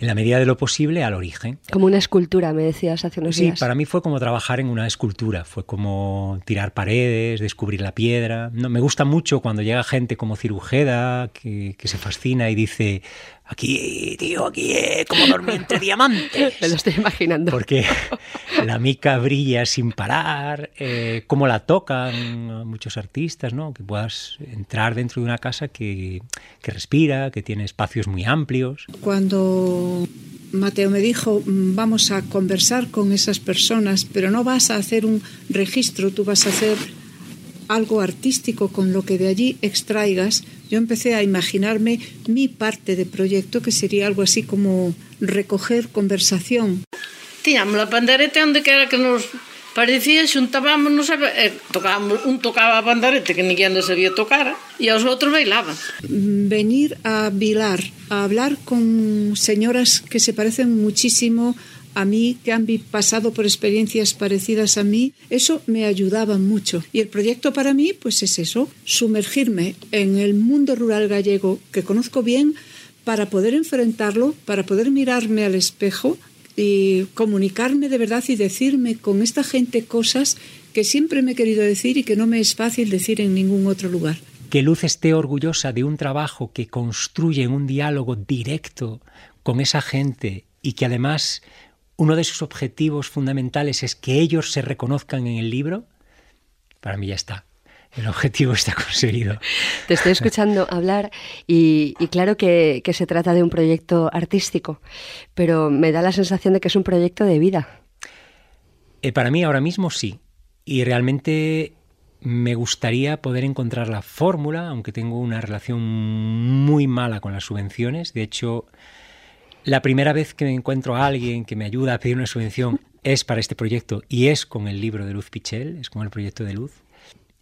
en la medida de lo posible, al origen. Como una escultura, me decías hace unos Sí, días. para mí fue como trabajar en una escultura, fue como tirar paredes, descubrir la piedra. No, me gusta mucho cuando llega gente como Cirujeda, que, que se fascina y dice, aquí, tío, aquí es como dormir entre <laughs> diamantes. Me lo estoy imaginando. Porque la mica brilla sin parar, eh, cómo la tocan muchos artistas, ¿no? Que puedas entrar dentro de una casa que, que respira, que tiene espacios muy amplios. Cuando Mateo me dijo, "Mm, vamos a conversar con esas personas, pero no vas a hacer un registro, tú vas a hacer algo artístico con lo que de allí extraigas, yo empecé a imaginarme mi parte de proyecto, que sería algo así como recoger conversación. Tiñamos a pandereta onde quera que nos parecía, xuntábamos, eh, tocábamos, un tocaba a pandereta que ninguén non sabía tocar e os outros bailaban. venir a Vilar a hablar con señoras que se parecen muchísimo a mí, que han pasado por experiencias parecidas a mí, eso me ayudaba mucho. Y el proyecto para mí, pues es eso, sumergirme en el mundo rural gallego que conozco bien para poder enfrentarlo, para poder mirarme al espejo y comunicarme de verdad y decirme con esta gente cosas que siempre me he querido decir y que no me es fácil decir en ningún otro lugar. que Luz esté orgullosa de un trabajo que construye un diálogo directo con esa gente y que además uno de sus objetivos fundamentales es que ellos se reconozcan en el libro, para mí ya está. El objetivo está conseguido. Te estoy escuchando hablar y, y claro que, que se trata de un proyecto artístico, pero me da la sensación de que es un proyecto de vida. Eh, para mí ahora mismo sí. Y realmente me gustaría poder encontrar la fórmula, aunque tengo una relación muy mala con las subvenciones. De hecho, la primera vez que me encuentro a alguien que me ayuda a pedir una subvención es para este proyecto y es con el libro de Luz Pichel, es con el proyecto de Luz.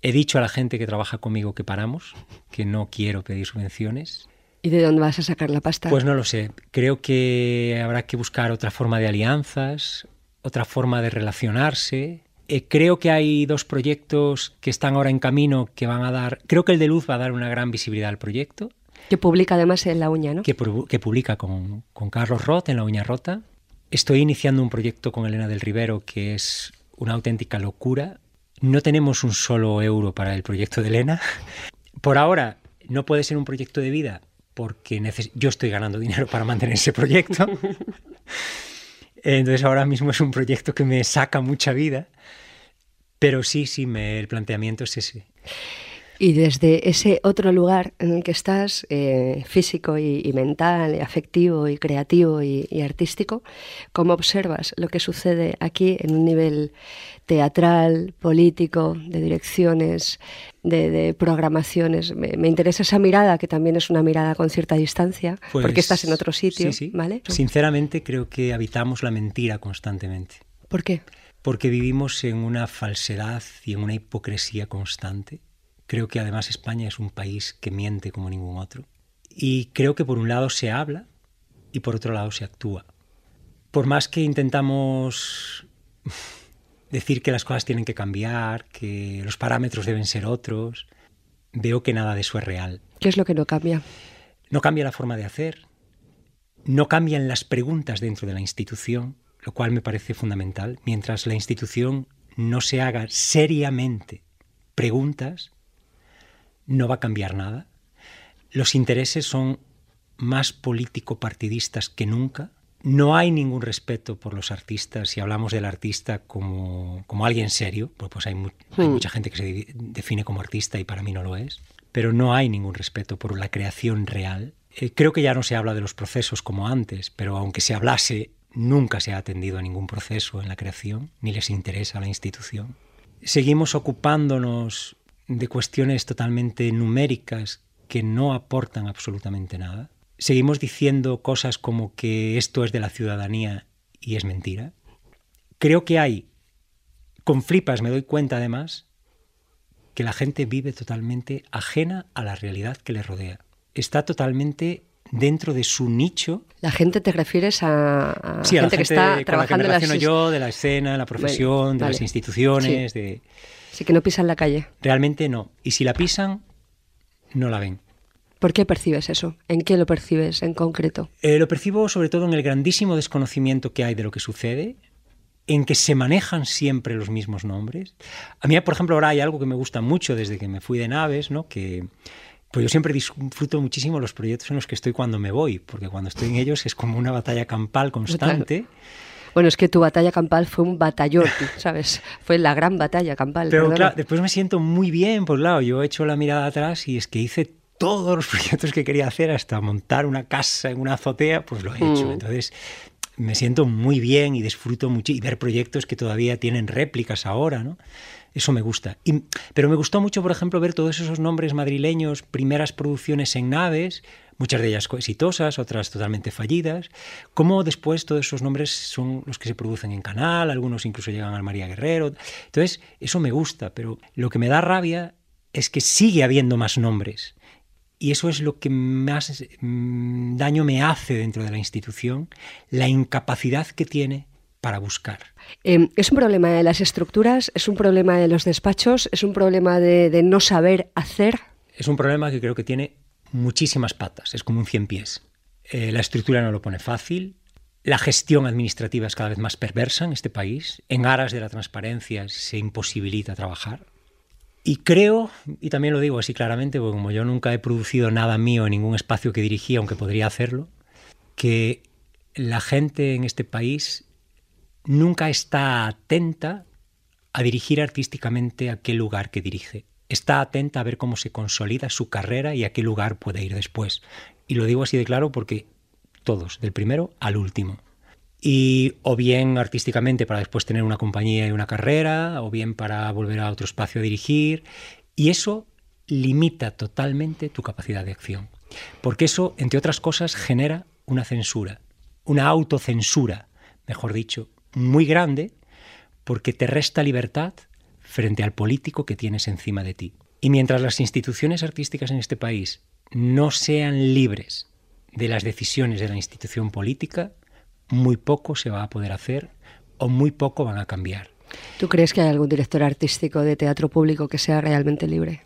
He dicho a la gente que trabaja conmigo que paramos, que no quiero pedir subvenciones. ¿Y de dónde vas a sacar la pasta? Pues no lo sé. Creo que habrá que buscar otra forma de alianzas, otra forma de relacionarse. Eh, creo que hay dos proyectos que están ahora en camino que van a dar. Creo que el de Luz va a dar una gran visibilidad al proyecto, Que publica además en La Uña, ¿no? que, pu- que publica con, con Carlos Roth en La Uña Rota. Estoy iniciando un proyecto con Elena del Rivero que es una auténtica locura. No tenemos un solo euro para el proyecto de Elena. <laughs> Por ahora no puede ser un proyecto de vida porque yo estoy ganando dinero para mantener ese proyecto. <laughs> Entonces ahora mismo es un proyecto que me saca mucha vida. Pero sí, sí, me, el planteamiento es ese. Y desde ese otro lugar en el que estás, eh, físico y, y mental, y afectivo y creativo y, y artístico, ¿cómo observas lo que sucede aquí en un nivel teatral, político, de direcciones, de, de programaciones? Me, me interesa esa mirada, que también es una mirada con cierta distancia, Pues, porque estás en otro sitio, sí, sí. ¿vale? Sinceramente creo que habitamos la mentira constantemente. ¿Por qué? Porque vivimos en una falsedad y en una hipocresía constante. Creo que además España es un país que miente como ningún otro. Y creo que por un lado se habla y por otro lado se actúa. Por más que intentamos <laughs> decir que las cosas tienen que cambiar, que los parámetros deben ser otros, veo que nada de eso es real. ¿Qué es lo que no cambia? No cambia la forma de hacer, no cambian las preguntas dentro de la institución, lo cual me parece fundamental. Mientras la institución no se haga seriamente preguntas, no va a cambiar nada. Los intereses son más político-partidistas que nunca. no hay ningún respeto por los artistas si hablamos del artista como, como alguien serio, porque pues hay, mu- hay Hmm. mucha gente que se define como artista y para mí no lo es, pero no hay ningún respeto por la creación real. Eh, creo que ya no se habla de los procesos como antes, pero aunque se hablase, nunca se ha atendido a ningún proceso en la creación, ni les interesa a la institución. Seguimos ocupándonos de cuestiones totalmente numéricas que no aportan absolutamente nada. Seguimos diciendo cosas como que esto es de la ciudadanía y es mentira. Creo que hay, con flipas me doy cuenta además, que la gente vive totalmente ajena a la realidad que le rodea. Está totalmente dentro de su nicho La gente te refieres a, a Sí, a la gente, que gente está con la que trabajando me en las relaciono yo, de la escena, de la profesión, de las instituciones, Sí. de... Sí, que no pisan la calle. Realmente no. Y si la pisan, no la ven. ¿Por qué percibes eso? ¿En qué lo percibes en concreto? Eh, lo percibo sobre todo en el grandísimo desconocimiento que hay de lo que sucede, en que se manejan siempre los mismos nombres. A mí, por ejemplo, ahora hay algo que me gusta mucho desde que me fui de naves, ¿no? que pues yo siempre disfruto muchísimo los proyectos en los que estoy cuando me voy, porque cuando estoy en ellos es como una batalla campal constante. Bueno, es que tu batalla campal fue un batallón, <laughs> ¿sabes? Fue la gran batalla campal. Pero perdona. claro, después me siento muy bien, pues claro, yo he hecho la mirada atrás y es que hice todos los <laughs> proyectos que quería hacer, hasta montar una casa en una azotea, pues lo he hecho. Mm. Entonces me siento muy bien y disfruto mucho y ver proyectos que todavía tienen réplicas ahora, ¿no? Eso me gusta. Y- pero me gustó mucho, por ejemplo, ver todos esos nombres madrileños, primeras producciones en naves, muchas de ellas exitosas, otras totalmente fallidas, cómo después todos esos nombres son los que se producen en Canal, algunos incluso llegan al María Guerrero. Entonces, eso me gusta, pero lo que me da rabia es que sigue habiendo más nombres. Y eso es lo que más mm, daño me hace dentro de la institución, la incapacidad que tiene para buscar. Eh, ¿Es un problema de las estructuras? ¿Es un problema de los despachos? ¿Es un problema de, de no saber hacer? Es un problema que creo que tiene muchísimas patas, es como un cien pies. Eh, la estructura no lo pone fácil, la gestión administrativa es cada vez más perversa en este país, en aras de la transparencia se imposibilita trabajar. Y creo, y también lo digo así claramente, porque como yo nunca he producido nada mío en ningún espacio que dirigí, aunque podría hacerlo, que la gente en este país nunca está atenta a dirigir artísticamente aquel lugar que dirige. Está atenta a ver cómo se consolida su carrera y a qué lugar puede ir después. Y lo digo así de claro porque todos, del primero al último. Y o bien artísticamente para después tener una compañía y una carrera, o bien para volver a otro espacio a dirigir. Y eso limita totalmente tu capacidad de acción. Porque eso, entre otras cosas, genera una censura, una autocensura, mejor dicho, muy grande, porque te resta libertad frente al político que tienes encima de ti. Y mientras las instituciones artísticas en este país no sean libres de las decisiones de la institución política, muy poco se va a poder hacer o muy poco van a cambiar. ¿Tú crees que hay algún director artístico de teatro público que sea realmente libre?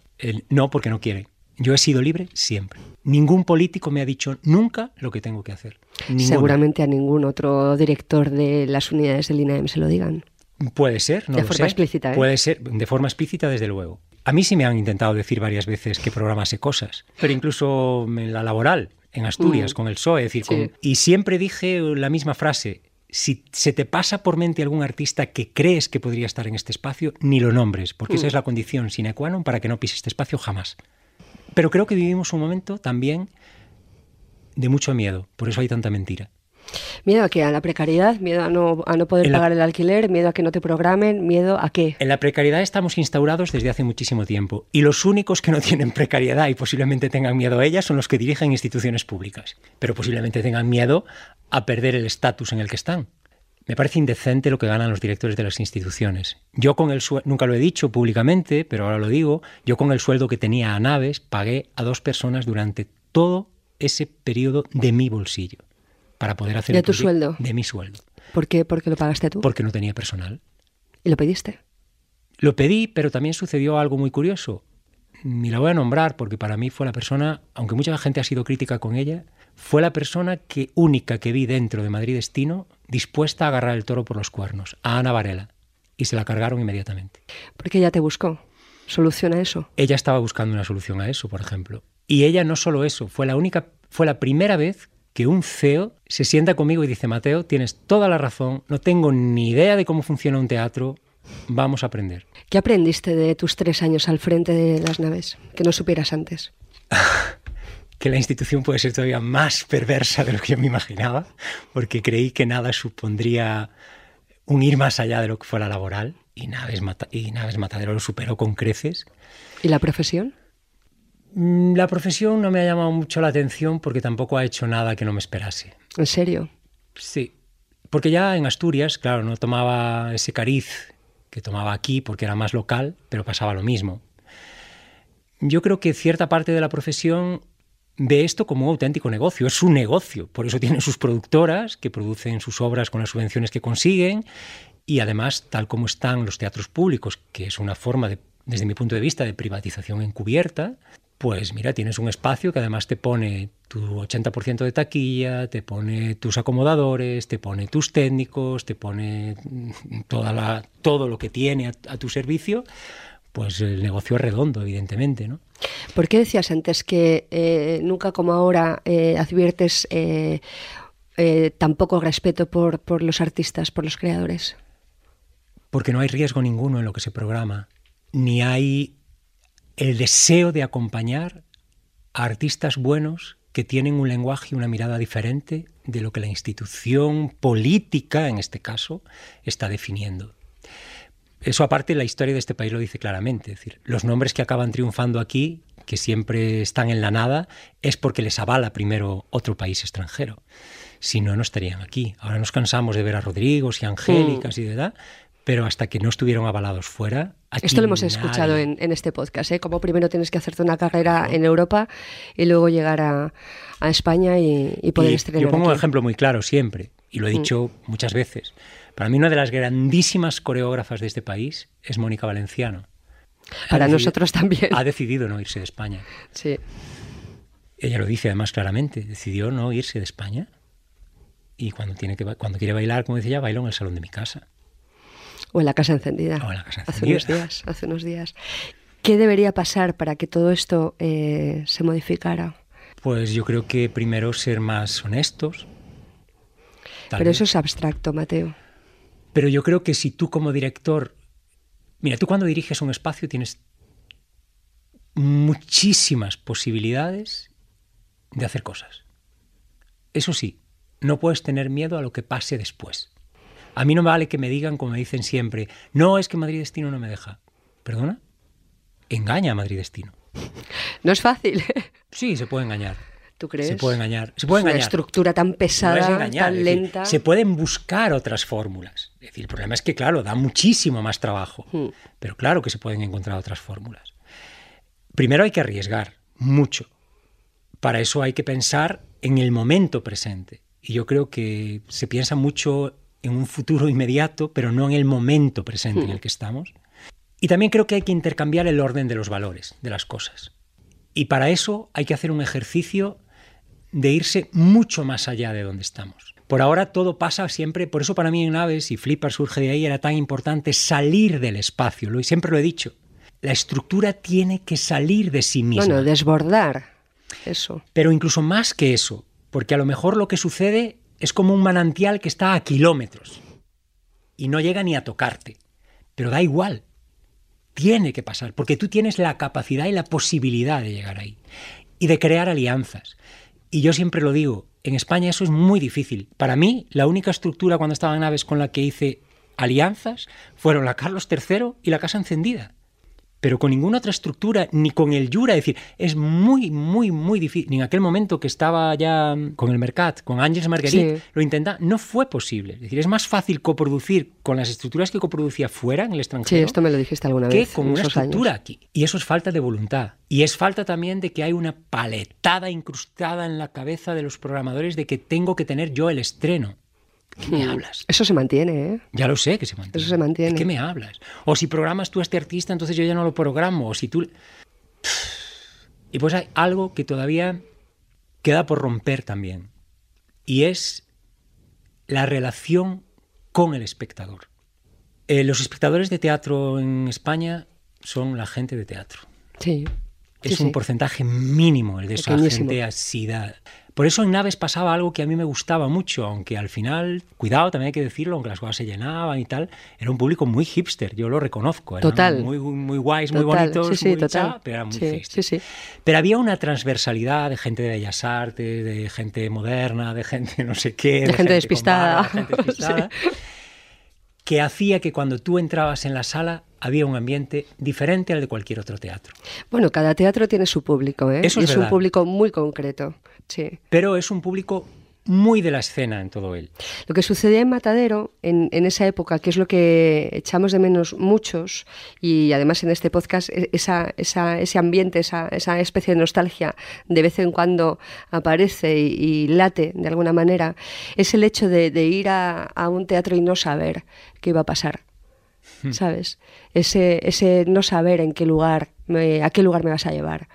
No porque no quiere. Yo he sido libre siempre. Ningún político me ha dicho nunca lo que tengo que hacer. Seguramente a ningún otro director de las unidades del INAEM se lo digan. Puede ser, no De lo forma sé. explícita, ¿eh? Puede ser, de forma explícita, desde luego. A mí sí me han intentado decir varias veces que programase cosas, pero incluso en la laboral, en Asturias, Mm. con el PSOE, es decir, Sí. con- y siempre dije la misma frase. Si se te pasa por mente algún artista que crees que podría estar en este espacio, ni lo nombres, porque esa Mm. es la condición sine qua non para que no pise este espacio jamás. Pero creo que vivimos un momento también de mucho miedo, por eso hay tanta mentira. ¿Miedo a qué? ¿A la precariedad? ¿Miedo a no, a no poder En la- pagar el alquiler? ¿Miedo a que no te programen? ¿Miedo a qué? En la precariedad estamos instaurados desde hace muchísimo tiempo y los únicos que no <laughs> tienen precariedad y posiblemente tengan miedo a ella son los que dirigen instituciones públicas, pero posiblemente tengan miedo a perder el estatus en el que están. Me parece indecente lo que ganan los directores de las instituciones. Yo con el sueldo, nunca lo he dicho públicamente, pero ahora lo digo, yo con el sueldo que tenía a Naves pagué a dos personas durante todo ese periodo de mi bolsillo para poder hacer ¿De tu sueldo? De mi sueldo, ¿Por qué? ¿Porque lo pagaste tú? porque no tenía personal. ¿Y lo pediste? Lo pedí, pero también sucedió algo muy curioso. Ni la voy a nombrar porque para mí fue la persona, aunque mucha gente ha sido crítica con ella, fue la persona que única que vi dentro de Madrid Destino dispuesta a agarrar el toro por los cuernos, a Ana Varela, y se la cargaron inmediatamente. Porque ella te buscó. ¿Soluciona eso? Ella estaba buscando una solución a eso, por ejemplo. Y ella no solo eso, fue la única, fue la primera vez que un CEO se sienta conmigo y dice, Mateo, tienes toda la razón, no tengo ni idea de cómo funciona un teatro, vamos a aprender. ¿Qué aprendiste de tus tres años al frente de las naves que no supieras antes? <laughs> que la institución puede ser todavía más perversa de lo que yo me imaginaba, porque creí que nada supondría un ir más allá de lo que fuera laboral y Naves, Mata- y Naves Matadero lo superó con creces. ¿Y la profesión? Mm, La profesión no me ha llamado mucho la atención porque tampoco ha hecho nada que no me esperase. ¿En serio? Sí, porque ya en Asturias, claro, no tomaba ese cariz que tomaba aquí porque era más local, pero pasaba lo mismo. Yo creo que cierta parte de la profesión ve esto como un auténtico negocio, es un negocio, por eso tienen sus productoras que producen sus obras con las subvenciones que consiguen y además tal como están los teatros públicos, que es una forma de, desde mi punto de vista de privatización encubierta, pues mira, tienes un espacio que además te pone tu 80% de taquilla, te pone tus acomodadores, te pone tus técnicos, te pone toda la, todo lo que tiene a, a tu servicio, pues el negocio es redondo, evidentemente, ¿no? ¿Por qué decías antes que eh, nunca como ahora eh, adviertes eh, tan poco respeto por, por los artistas, por los creadores? porque no hay riesgo ninguno en lo que se programa, ni hay el deseo de acompañar a artistas buenos que tienen un lenguaje y una mirada diferente de lo que la institución política, en este caso, está definiendo. Eso aparte, la historia de este país lo dice claramente. Es decir, los nombres que acaban triunfando aquí, que siempre están en la nada, es porque les avala primero otro país extranjero. Si no, no estarían aquí. Ahora nos cansamos de ver a Rodrigos y Angélicas y de edad, pero hasta que no estuvieron avalados fuera. Aquí Esto lo hemos nadie- escuchado en, en este podcast, ¿eh? Como primero tienes que hacerte una carrera en Europa y luego llegar a, a España y, y poder Y estrenar Yo pongo un aquí. ejemplo muy claro siempre, y lo he Mm. dicho muchas veces. Para mí una de las grandísimas coreógrafas de este país es Mónica Valenciano. Ha Para decidido- nosotros también. Ha decidido no irse de España. Sí. Ella lo dice además claramente, decidió no irse de España. Y cuando, tiene que, cuando quiere bailar, como ella, bailo en el salón de mi casa. O en la casa encendida. O en la casa Hace unos días, hace unos días. ¿Qué debería pasar para que todo esto eh, se modificara? Pues yo creo que primero ser más honestos. Pero vez. eso es abstracto, Mateo. Pero yo creo que si tú como director, mira, tú cuando diriges un espacio tienes muchísimas posibilidades de hacer cosas. Eso sí, no puedes tener miedo a lo que pase después. A mí no me vale que me digan, como me dicen siempre, no es que Madrid Destino no me deja. ¿Perdona? Engaña a Madrid Destino. No es fácil. Sí, se puede engañar. ¿Tú crees? Se puede engañar. Se puede Es una engañar. estructura tan pesada, es engañar, tan decir, lenta. se pueden buscar otras fórmulas. Es decir, el problema es que, claro, da muchísimo más trabajo. Hmm. Pero claro que se pueden encontrar otras fórmulas. Primero hay que arriesgar mucho. Para eso hay que pensar en el momento presente. Y yo creo que se piensa mucho en un futuro inmediato, pero no en el momento presente en el que estamos. Y también creo que hay que intercambiar el orden de los valores, de las cosas. Y para eso hay que hacer un ejercicio de irse mucho más allá de donde estamos. Por ahora todo pasa siempre, por eso para mí en Naves y Flipper surge de ahí, era tan importante salir del espacio, lo, siempre lo he dicho. La estructura tiene que salir de sí misma. Bueno, desbordar. Eso. Pero incluso más que eso, porque a lo mejor lo que sucede es como un manantial que está a kilómetros y no llega ni a tocarte. Pero da igual, tiene que pasar, porque tú tienes la capacidad y la posibilidad de llegar ahí y de crear alianzas. Y yo siempre lo digo, en España eso es muy difícil. Para mí, la única estructura cuando estaba en Naves con la que hice alianzas fueron la Carlos III y la Casa Encendida pero con ninguna otra estructura, ni con el Jura. Es decir, es muy, muy, muy difícil. Ni en aquel momento que estaba ya con el Mercat, con Ángels Marguerite, Sí. lo intenta, no fue posible. Es decir, es más fácil coproducir con las estructuras que coproducía fuera, en el Sí, extranjero, esto me lo dijiste alguna que vez. con en una estructura años. aquí. Y eso es falta de voluntad. Y es falta también de que hay una paletada incrustada en la cabeza de los programadores de que tengo que tener yo el estreno. ¿Qué me Hmm. hablas? Eso se mantiene, ¿eh? Ya lo sé que se mantiene. Eso se mantiene. ¿De qué me hablas? O si programas tú a este artista, entonces yo ya no lo programo. O si tú... Y pues hay algo que todavía queda por romper también. Y es la relación con el espectador. Eh, los espectadores de teatro en España son la gente de teatro. Sí. Es Sí, un sí. porcentaje mínimo el de esa gente asida. Por eso en Naves pasaba algo que a mí me gustaba mucho, aunque al final, cuidado, también hay que decirlo, aunque las cosas se llenaban y tal, era un público muy hipster, yo lo reconozco. eran Total. Muy, muy guays, muy Total, bonitos, sí, sí, muy total. cha, pero eran muy Sí, hipster. sí, sí. Pero había una transversalidad de gente de bellas artes, de gente moderna, de gente no sé qué. De gente con despistada. barba, de gente despistada, <laughs> que hacía que cuando tú entrabas en la sala había un ambiente diferente al de cualquier otro teatro. Bueno, cada teatro tiene su público, ¿eh? Eso y es es un público muy concreto. Sí. Pero es un público muy de la escena en todo él. Lo que sucedía en Matadero en, en esa época, que es lo que echamos de menos muchos, y además en este podcast, e- esa, esa- ese ambiente, esa, esa especie de nostalgia de vez en cuando aparece y, y late de alguna manera, es el hecho de, de ir a, a un teatro y no saber qué iba a pasar. ¿Sabes? Ese, ese no saber en qué lugar, me- a qué lugar me vas a llevar.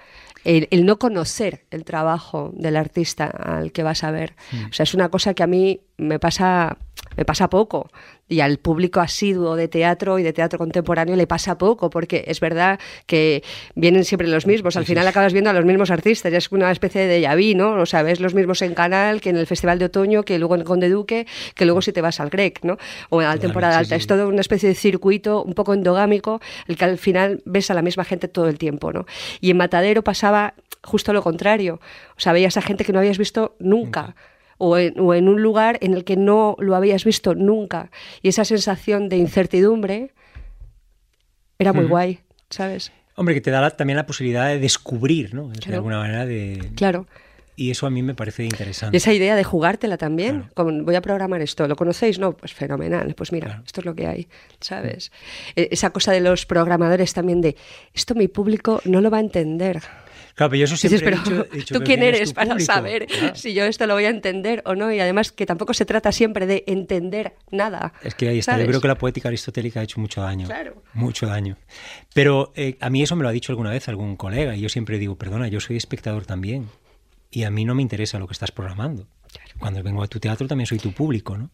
El, el no conocer el trabajo del artista al que vas a ver. O sea, es una cosa que a mí me pasa, me pasa poco. Y al público asiduo de teatro y de teatro contemporáneo le pasa poco, porque es verdad que vienen siempre los mismos. Al final acabas viendo a los mismos artistas. Ya es una especie de vu, ¿no? O sea, ves los mismos en Canal, que en el Festival de Otoño, que luego en Conde Duque, que luego si te vas al Grec, ¿no? O a la temporada alta. Es todo una especie de circuito un poco endogámico, el que al final ves a la misma gente todo el tiempo, ¿no? Y en Matadero pasaba justo lo contrario. O sea, veías a gente que no habías visto nunca. O en, o en un lugar en el que no lo habías visto nunca. Y esa sensación de incertidumbre era muy guay, ¿sabes? Hombre, que te da la- también la posibilidad de descubrir, ¿no? De alguna manera de... Claro. Y eso a mí me parece Y interesante. esa idea de jugártela también, como voy a programar esto, ¿lo conocéis? No, pues fenomenal, pues mira, esto es lo que hay, ¿sabes? E- Esa cosa de los programadores también de, esto mi público no lo va a entender. Claro, pero yo eso Dices, siempre he pero dicho- he <laughs> dicho, tú quién ¿quién es eres para público? saber Claro. si yo esto lo voy a entender o no, y además que tampoco se trata siempre de entender nada. Es que ahí está. ¿sabes? Yo creo que la poética aristotélica ha hecho mucho daño. Claro. Mucho daño. Pero eh, a mí eso me lo ha dicho alguna vez algún colega y yo siempre digo, perdona, yo soy espectador también. Y a mí no me interesa lo que estás programando. Cuando vengo a tu teatro también soy tu público, ¿no?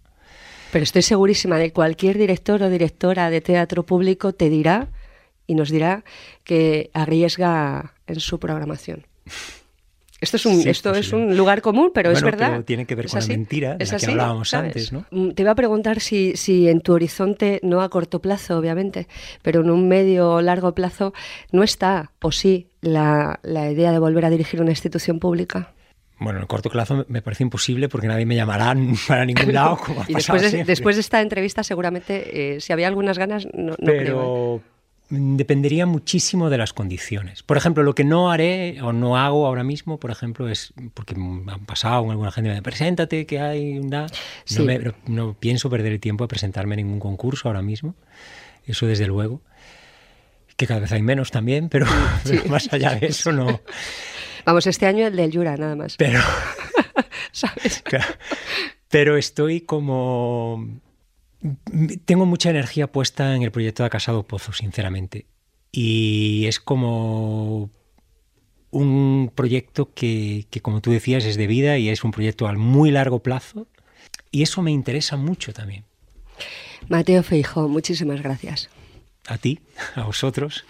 Pero estoy segurísima de que cualquier director o directora de teatro público te dirá y nos dirá que arriesga en su programación. Esto es un, Sí, esto es un lugar común, pero es verdad. pero tiene que ver con la mentira de la que hablábamos ¿sabes? antes, ¿no? Mm, Te iba a preguntar si, si en tu horizonte, no a corto plazo, obviamente, pero en un medio o largo plazo, no está, o sí, la, la idea de volver a dirigir una institución pública. Bueno, en el corto plazo me- parece imposible porque nadie me llamará <laughs> para ningún lado. Como ha y después de, después de esta entrevista, seguramente, eh, si había algunas ganas, no, no creo. ¿eh? Dependería muchísimo de las condiciones. Por ejemplo, lo que no haré o no hago ahora mismo, por ejemplo, es porque me han pasado alguna gente me dice, preséntate, que hay una... Sí. No, me- no- no pienso perder el tiempo a presentarme en ningún concurso ahora mismo. Eso desde luego. Que cada vez hay menos también, pero, <laughs> pero más allá de eso no. <laughs> Vamos, este año el del Yura, nada más. Pero, <laughs> ¿Sabes? Claro. Pero estoy como... Tengo mucha energía puesta en el proyecto de Casado Pozo, sinceramente. Y es como un proyecto que, que, como tú decías, es de vida y es un proyecto al muy largo plazo. Y eso me interesa mucho también. Mateo Feijo, muchísimas gracias. A ti, a vosotros.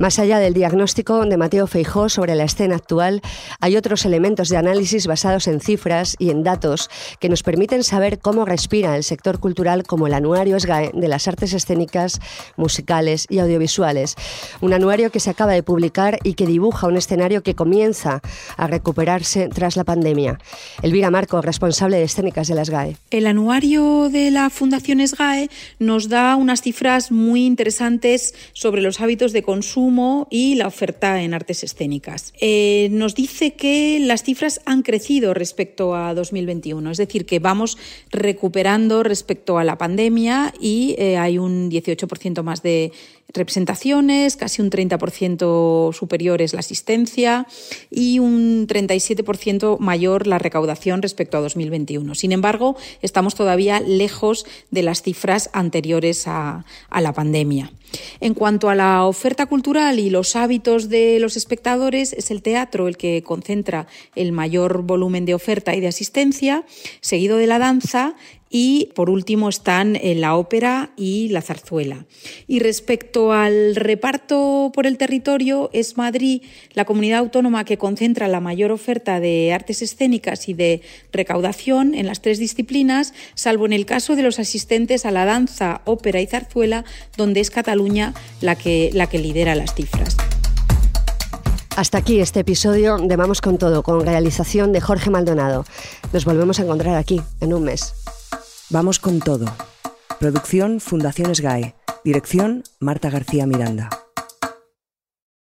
Más allá del diagnóstico de Mateo Feijó sobre la escena actual, hay otros elementos de análisis basados en cifras y en datos que nos permiten saber cómo respira el sector cultural como el anuario SGAE de las artes escénicas, musicales y audiovisuales. Un anuario que se acaba de publicar y que dibuja un escenario que comienza a recuperarse tras la pandemia. Elvira Marco, responsable de escénicas de la SGAE. El anuario de la Fundación SGAE nos da unas cifras muy interesantes sobre los hábitos de consumo y la oferta en artes escénicas. Eh, nos dice que las cifras han crecido respecto a 2021, es decir, que vamos recuperando respecto a la pandemia y eh, hay un 18% más de representaciones, casi un 30% superior es la asistencia y un 37% mayor la recaudación respecto a 2021. Sin embargo, estamos todavía lejos de las cifras anteriores a, a la pandemia. En cuanto a la oferta cultural y los hábitos de los espectadores, es el teatro el que concentra el mayor volumen de oferta y de asistencia, seguido de la danza y por último están eh, la ópera y la zarzuela. Y respecto al reparto por el territorio, es Madrid la comunidad autónoma que concentra la mayor oferta de artes escénicas y de recaudación en las tres disciplinas, salvo en el caso de los asistentes a la danza, ópera y zarzuela, donde es Cataluña la que, la que lidera las cifras. Hasta aquí este episodio de Vamos con Todo, con realización de Jorge Maldonado. Nos volvemos a encontrar aquí en un mes. Vamos con todo. Producción Fundaciones GAE. Dirección Marta García Miranda.